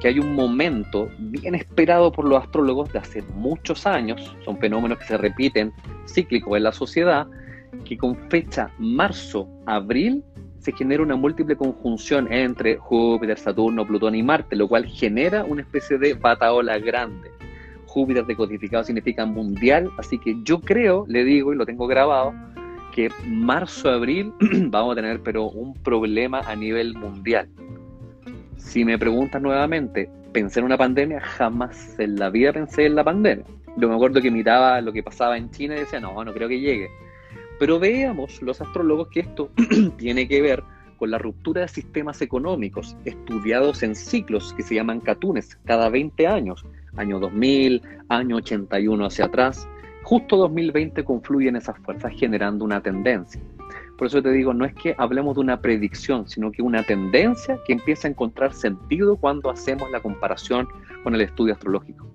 que hay un momento bien esperado por los astrólogos de hace muchos años, son fenómenos que se repiten cíclicos en la sociedad, que con fecha marzo-abril se genera una múltiple conjunción entre Júpiter, Saturno, Plutón y Marte, lo cual genera una especie de bataola grande. Júpiter decodificado significa mundial, así que yo creo, le digo y lo tengo grabado, que marzo-abril <clears throat> vamos a tener pero un problema a nivel mundial. Si me preguntas nuevamente, ¿pensé en una pandemia? Jamás en la vida pensé en la pandemia. Yo me acuerdo que miraba lo que pasaba en China y decía, no, no creo que llegue. Pero veamos los astrólogos que esto <clears throat> tiene que ver con la ruptura de sistemas económicos estudiados en ciclos que se llaman catunes cada 20 años, año 2000, año 81 hacia atrás, justo 2020 confluyen esas fuerzas generando una tendencia. Por eso te digo, no es que hablemos de una predicción, sino que una tendencia que empieza a encontrar sentido cuando hacemos la comparación con el estudio astrológico.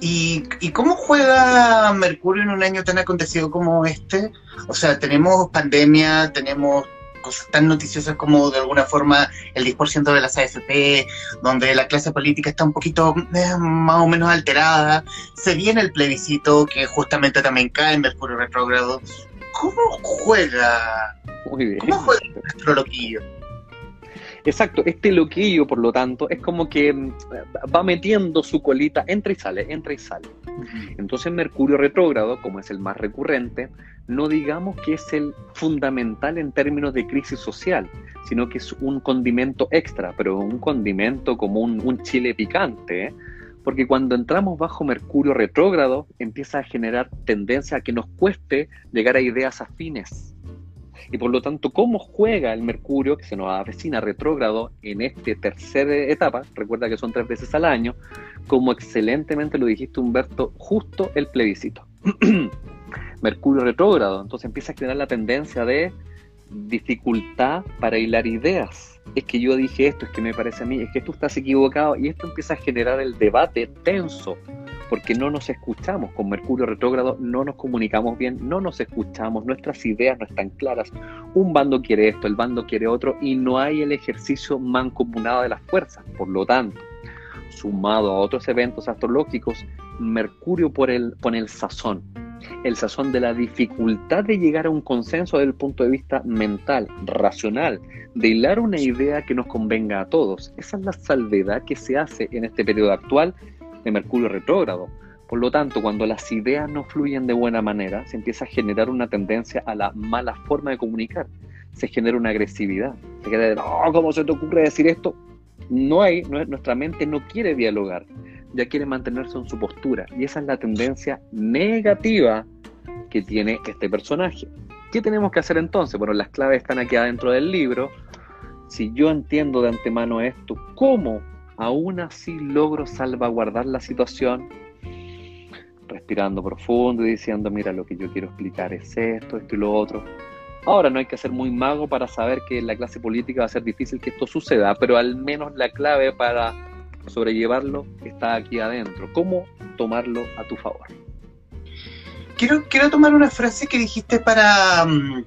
¿Y, ¿Y, cómo juega Mercurio en un año tan acontecido como este? O sea, tenemos pandemia, tenemos cosas tan noticiosas como de alguna forma el 10% de las AFP, donde la clase política está un poquito eh, más o menos alterada. Se viene el plebiscito que justamente también cae en Mercurio retrógrado. ¿Cómo juega? ¿Cómo juega el astroloquillo? Exacto, este loquillo, por lo tanto, es como que mm, va metiendo su colita, entra y sale, entra y sale. Entonces Mercurio retrógrado, como es el más recurrente, no digamos que es el fundamental en términos de crisis social, sino que es un condimento extra, pero un condimento como un, chile picante, ¿eh? porque cuando entramos bajo Mercurio retrógrado empieza a generar tendencia a que nos cueste llegar a ideas afines y por lo tanto, ¿cómo juega el Mercurio, que se nos avecina retrógrado en esta tercera etapa? Recuerda que son tres veces al año, como excelentemente lo dijiste Humberto, justo el plebiscito. <clears throat> Mercurio retrógrado, entonces empieza a generar la tendencia de dificultad para hilar ideas. Es que yo dije esto, es que me parece a mí, es que tú estás equivocado y esto empieza a generar el debate tenso porque no nos escuchamos. Con Mercurio retrógrado no nos comunicamos bien, no nos escuchamos, nuestras ideas no están claras. Un bando quiere esto, el bando quiere otro y no hay el ejercicio mancomunado de las fuerzas. Por lo tanto, sumado a otros eventos astrológicos, Mercurio por el, pone el sazón, el sazón de la dificultad de llegar a un consenso desde el punto de vista mental, racional, de hilar una idea que nos convenga a todos. Esa es la salvedad que se hace en este periodo actual de Mercurio retrógrado. Por lo tanto, cuando las ideas no fluyen de buena manera, se empieza a generar una tendencia a la mala forma de comunicar. Se genera una agresividad. Se queda no, ¿cómo se te ocurre decir esto? No hay, nuestra mente no quiere dialogar, ya quiere mantenerse en su postura. Y esa es la tendencia negativa que tiene este personaje. ¿Qué tenemos que hacer entonces? Bueno, las claves están aquí adentro del libro. Si yo entiendo de antemano esto, ¿cómo aún así logro salvaguardar la situación? Respirando profundo y diciendo, mira, lo que yo quiero explicar es esto, esto y lo otro. Ahora no hay que ser muy mago para saber que en la clase política va a ser difícil que esto suceda, pero al menos la clave para sobrellevarlo está aquí adentro. ¿Cómo tomarlo a tu favor? Quiero, quiero tomar una frase que dijiste para mm,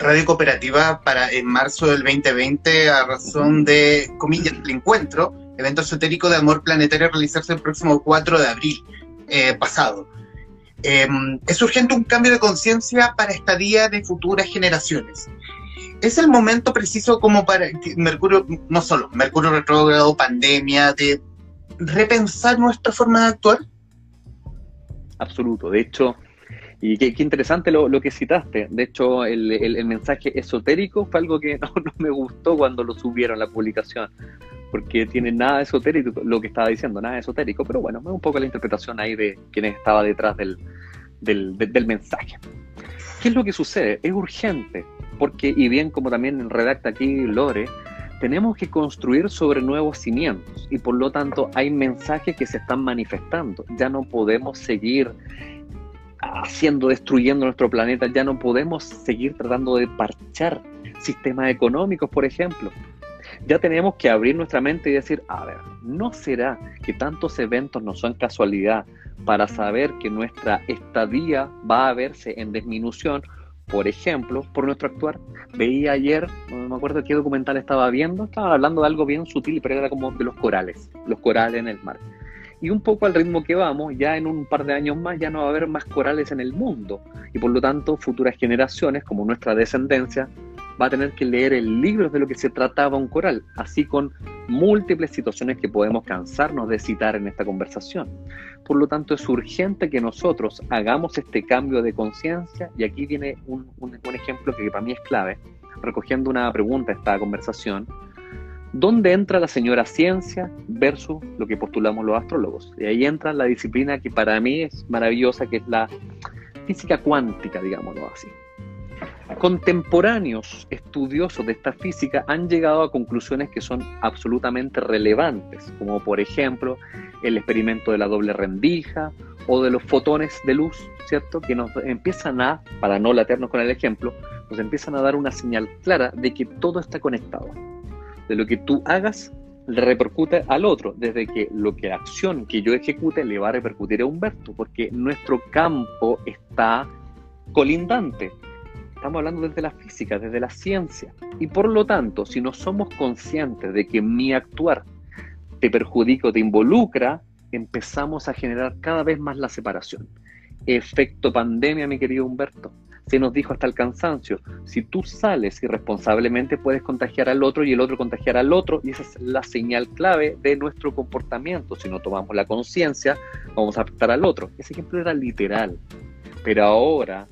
Radio Cooperativa para en marzo del 2020 a razón de, comillas, el encuentro, evento esotérico de amor planetario a realizarse el próximo 4 de abril eh, pasado. Em, es urgente un cambio de conciencia para esta día de futuras generaciones. Es el momento preciso como para Mercurio, no solo, Mercurio retrógrado, pandemia, de repensar nuestra forma de actuar. Absoluto. De hecho, y qué, interesante lo, que citaste. De hecho, el, mensaje esotérico fue algo que <laughs> no, me gustó cuando lo subieron la publicación, porque tiene nada esotérico lo que estaba diciendo, nada esotérico, pero bueno, es un poco la interpretación ahí de quién estaba detrás del, del mensaje. ¿Qué es lo que sucede? Es urgente, porque, y bien como también redacta aquí Lore, tenemos que construir sobre nuevos cimientos y por lo tanto hay mensajes que se están manifestando. Ya no podemos seguir haciendo, destruyendo nuestro planeta, ya no podemos seguir tratando de parchar sistemas económicos, por ejemplo. Ya tenemos que abrir nuestra mente y decir, a ver, ¿no será que tantos eventos no son casualidad para saber que nuestra estadía va a verse en disminución por ejemplo, por nuestro actuar. Veía ayer, no me acuerdo qué documental estaba viendo, estaba hablando de algo bien sutil, pero era como de los corales, los corales en el mar. Y un poco al ritmo que vamos, ya en un par de años más ya no va a haber más corales en el mundo. Y por lo tanto, futuras generaciones, como nuestra descendencia, va a tener que leer el libro de lo que se trataba un coral, así con múltiples situaciones que podemos cansarnos de citar en esta conversación. Por lo tanto, es urgente que nosotros hagamos este cambio de conciencia y aquí viene un, un, ejemplo que para mí es clave, recogiendo una pregunta de esta conversación ¿Dónde entra la señora ciencia versus lo que postulamos los astrólogos? Y ahí entra la disciplina que para mí es maravillosa, que es la física cuántica, digámoslo así. Contemporáneos estudiosos de esta física han llegado a conclusiones que son absolutamente relevantes, como por ejemplo el experimento de la doble rendija o de los fotones de luz, ¿cierto? Que nos empiezan a, para no laternos con el ejemplo, nos empiezan a dar una señal clara de que todo está conectado de lo que tú hagas repercute al otro, desde que lo que la acción que yo ejecute le va a repercutir a Humberto, porque nuestro campo está colindante. Estamos hablando desde la física, desde la ciencia. Y por lo tanto, si no somos conscientes de que mi actuar te perjudica o te involucra, empezamos a generar cada vez más la separación. Efecto pandemia, mi querido Humberto se nos dijo hasta el cansancio, si tú sales irresponsablemente puedes contagiar al otro y el otro contagiar al otro y esa es la señal clave de nuestro comportamiento. Si no tomamos la conciencia, vamos a afectar al otro. Ese ejemplo era literal. Pero ahora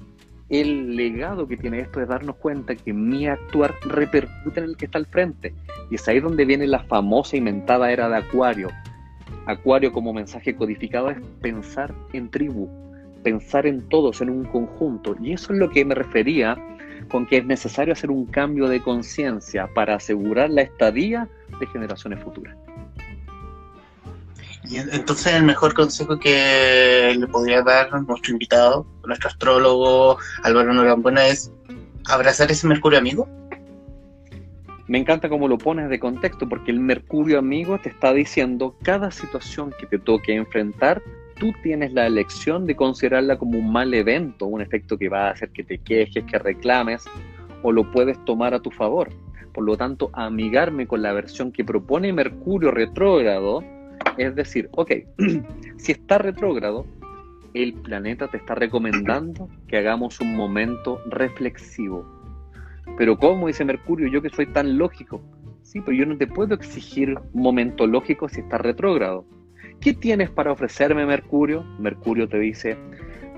el legado que tiene esto es darnos cuenta que mi actuar repercute en el que está al frente. Y es ahí donde viene la famosa inventada era de Acuario. Acuario como mensaje codificado es pensar en tribu, pensar en todos, en un conjunto. Y eso es lo que me refería con que es necesario hacer un cambio de conciencia para asegurar la estadía de generaciones futuras. Y entonces el mejor consejo que le podría dar nuestro invitado, nuestro astrólogo Álvaro Norambuena es abrazar ese Mercurio amigo. Me encanta cómo lo pones de contexto, porque el Mercurio amigo te está diciendo cada situación que te toque enfrentar, tú tienes la elección de considerarla como un mal evento, un efecto que va a hacer que te quejes, que reclames, o lo puedes tomar a tu favor. Por lo tanto, amigarme con la versión que propone Mercurio retrógrado es decir, ok, <clears throat> si está retrógrado, el planeta te está recomendando que hagamos un momento reflexivo. Pero ¿cómo? Dice Mercurio, yo que soy tan lógico. Sí, pero yo no te puedo exigir momento lógico si está retrógrado. ¿Qué tienes para ofrecerme, Mercurio? Mercurio te dice,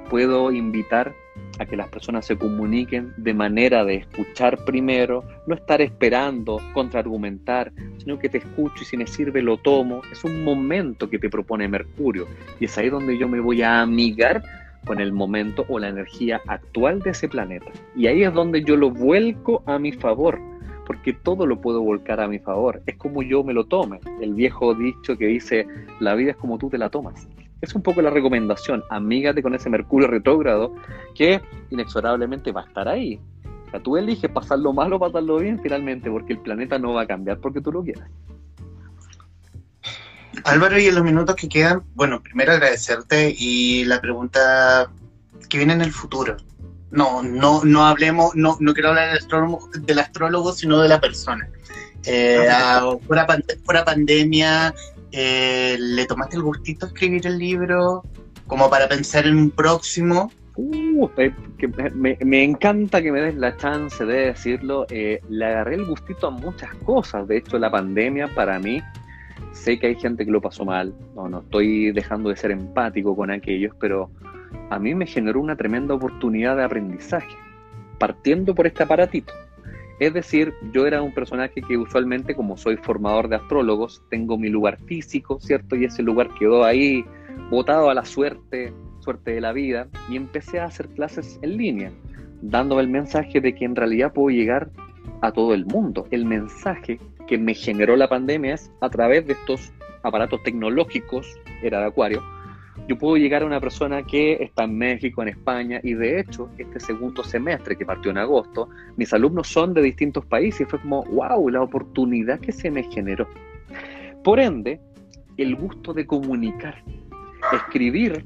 puedo invitar a que las personas se comuniquen de manera de escuchar primero, no estar esperando, contraargumentar, sino que te escucho y si me sirve lo tomo. Es un momento que te propone Mercurio y es ahí donde yo me voy a amigar con el momento o la energía actual de ese planeta. Y ahí es donde yo lo vuelco a mi favor, porque todo lo puedo volcar a mi favor. Es como yo me lo tome. El viejo dicho que dice, la vida es como tú te la tomas. Es un poco la recomendación, amígate con ese Mercurio retrógrado que inexorablemente va a estar ahí. O sea, tú eliges pasarlo mal o pasarlo bien finalmente, porque el planeta no va a cambiar porque tú lo quieras. Álvaro, y en los minutos que quedan, bueno, primero agradecerte y la pregunta que viene en el futuro. No, no, no hablemos, no, no quiero hablar del astrólogo, del astrólogo sino de la persona. Eh, ah, fuera, pandemia, eh, ¿le tomaste el gustito a escribir el libro como para pensar en un próximo? Uh, me, encanta que me des la chance de decirlo. Eh, le agarré el gustito a muchas cosas. De hecho, la pandemia para mí, sé que hay gente que lo pasó mal. No, no estoy dejando de ser empático con aquellos, pero a mí me generó una tremenda oportunidad de aprendizaje, partiendo por este aparatito. Es decir, yo era un personaje que usualmente, como soy formador de astrólogos, tengo mi lugar físico, ¿cierto? Y ese lugar quedó ahí, botado a la suerte, suerte de la vida, y empecé a hacer clases en línea, dándome el mensaje de que en realidad puedo llegar a todo el mundo. El mensaje que me generó la pandemia es a través de estos aparatos tecnológicos, era de Acuario, yo puedo llegar a una persona que está en México, en España, y de hecho, este segundo semestre que partió en agosto, mis alumnos son de distintos países y fue como, wow, la oportunidad que se me generó. Por ende, el gusto de comunicar. Escribir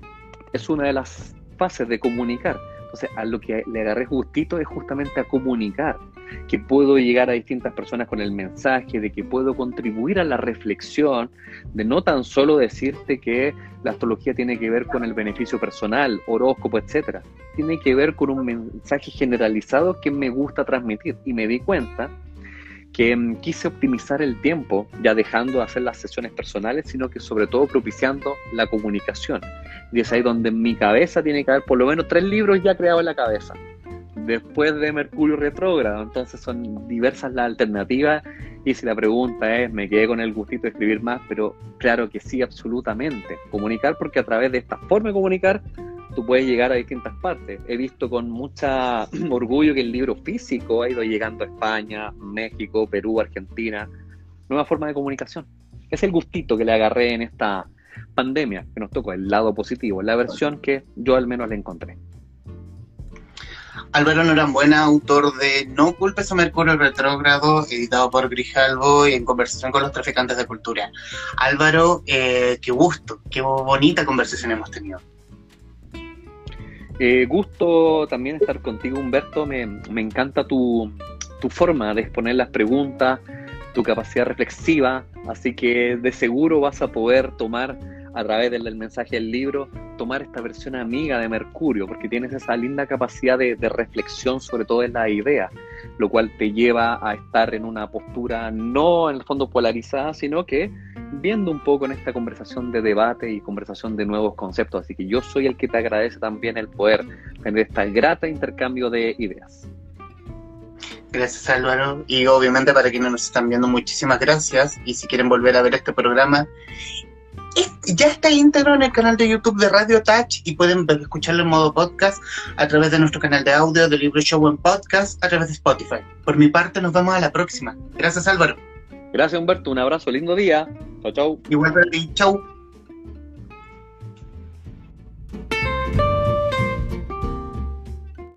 es una de las fases de comunicar. Entonces, a lo que le agarré gustito es justamente a comunicar, que puedo llegar a distintas personas con el mensaje, de que puedo contribuir a la reflexión, de no tan solo decirte que la astrología tiene que ver con el beneficio personal, horóscopo, etcétera. Tiene que ver con un mensaje generalizado que me gusta transmitir. Y me di cuenta que mm, quise optimizar el tiempo, ya dejando de hacer las sesiones personales, sino que sobre todo propiciando la comunicación. Y es ahí donde en mi cabeza tiene que haber por lo menos tres libros ya creados en la cabeza. Después de Mercurio retrógrado, entonces son diversas las alternativas. Y si la pregunta es, me quedé con el gustito de escribir más, pero claro que sí, absolutamente. Comunicar, porque a través de esta forma de comunicar tú puedes llegar a distintas partes. He visto con mucha <clears throat> orgullo que el libro físico ha ido llegando a España, México, Perú, Argentina. Nueva forma de comunicación. Es el gustito que le agarré en esta pandemia que nos tocó, el lado positivo, la versión que yo al menos le encontré. Álvaro Norambuena, autor de No culpes a Mercurio retrógrado, editado por Grijalvo y en conversación con los traficantes de cultura. Álvaro, eh, qué gusto, qué bonita conversación hemos tenido. Eh, gusto también estar contigo, Humberto. Me, encanta tu, tu, forma de exponer las preguntas, tu capacidad reflexiva. Así que de seguro vas a poder tomar a través del, mensaje del libro, tomar esta versión amiga de Mercurio, porque tienes esa linda capacidad de, reflexión sobre todo en la idea, lo cual te lleva a estar en una postura no en el fondo polarizada, sino que viendo un poco en esta conversación de debate y conversación de nuevos conceptos. Así que yo soy el que te agradece también el poder tener este grata intercambio de ideas. Gracias Álvaro y obviamente para quienes nos están viendo muchísimas gracias y si quieren volver a ver este programa ya está íntegro en el canal de YouTube de Radio Touch y pueden escucharlo en modo podcast a través de nuestro canal de audio de Libro Show en podcast a través de Spotify. Por mi parte nos vemos a la próxima. Gracias Álvaro. Gracias Humberto, un abrazo, lindo día. Chau, chau. Igual para ti, chau.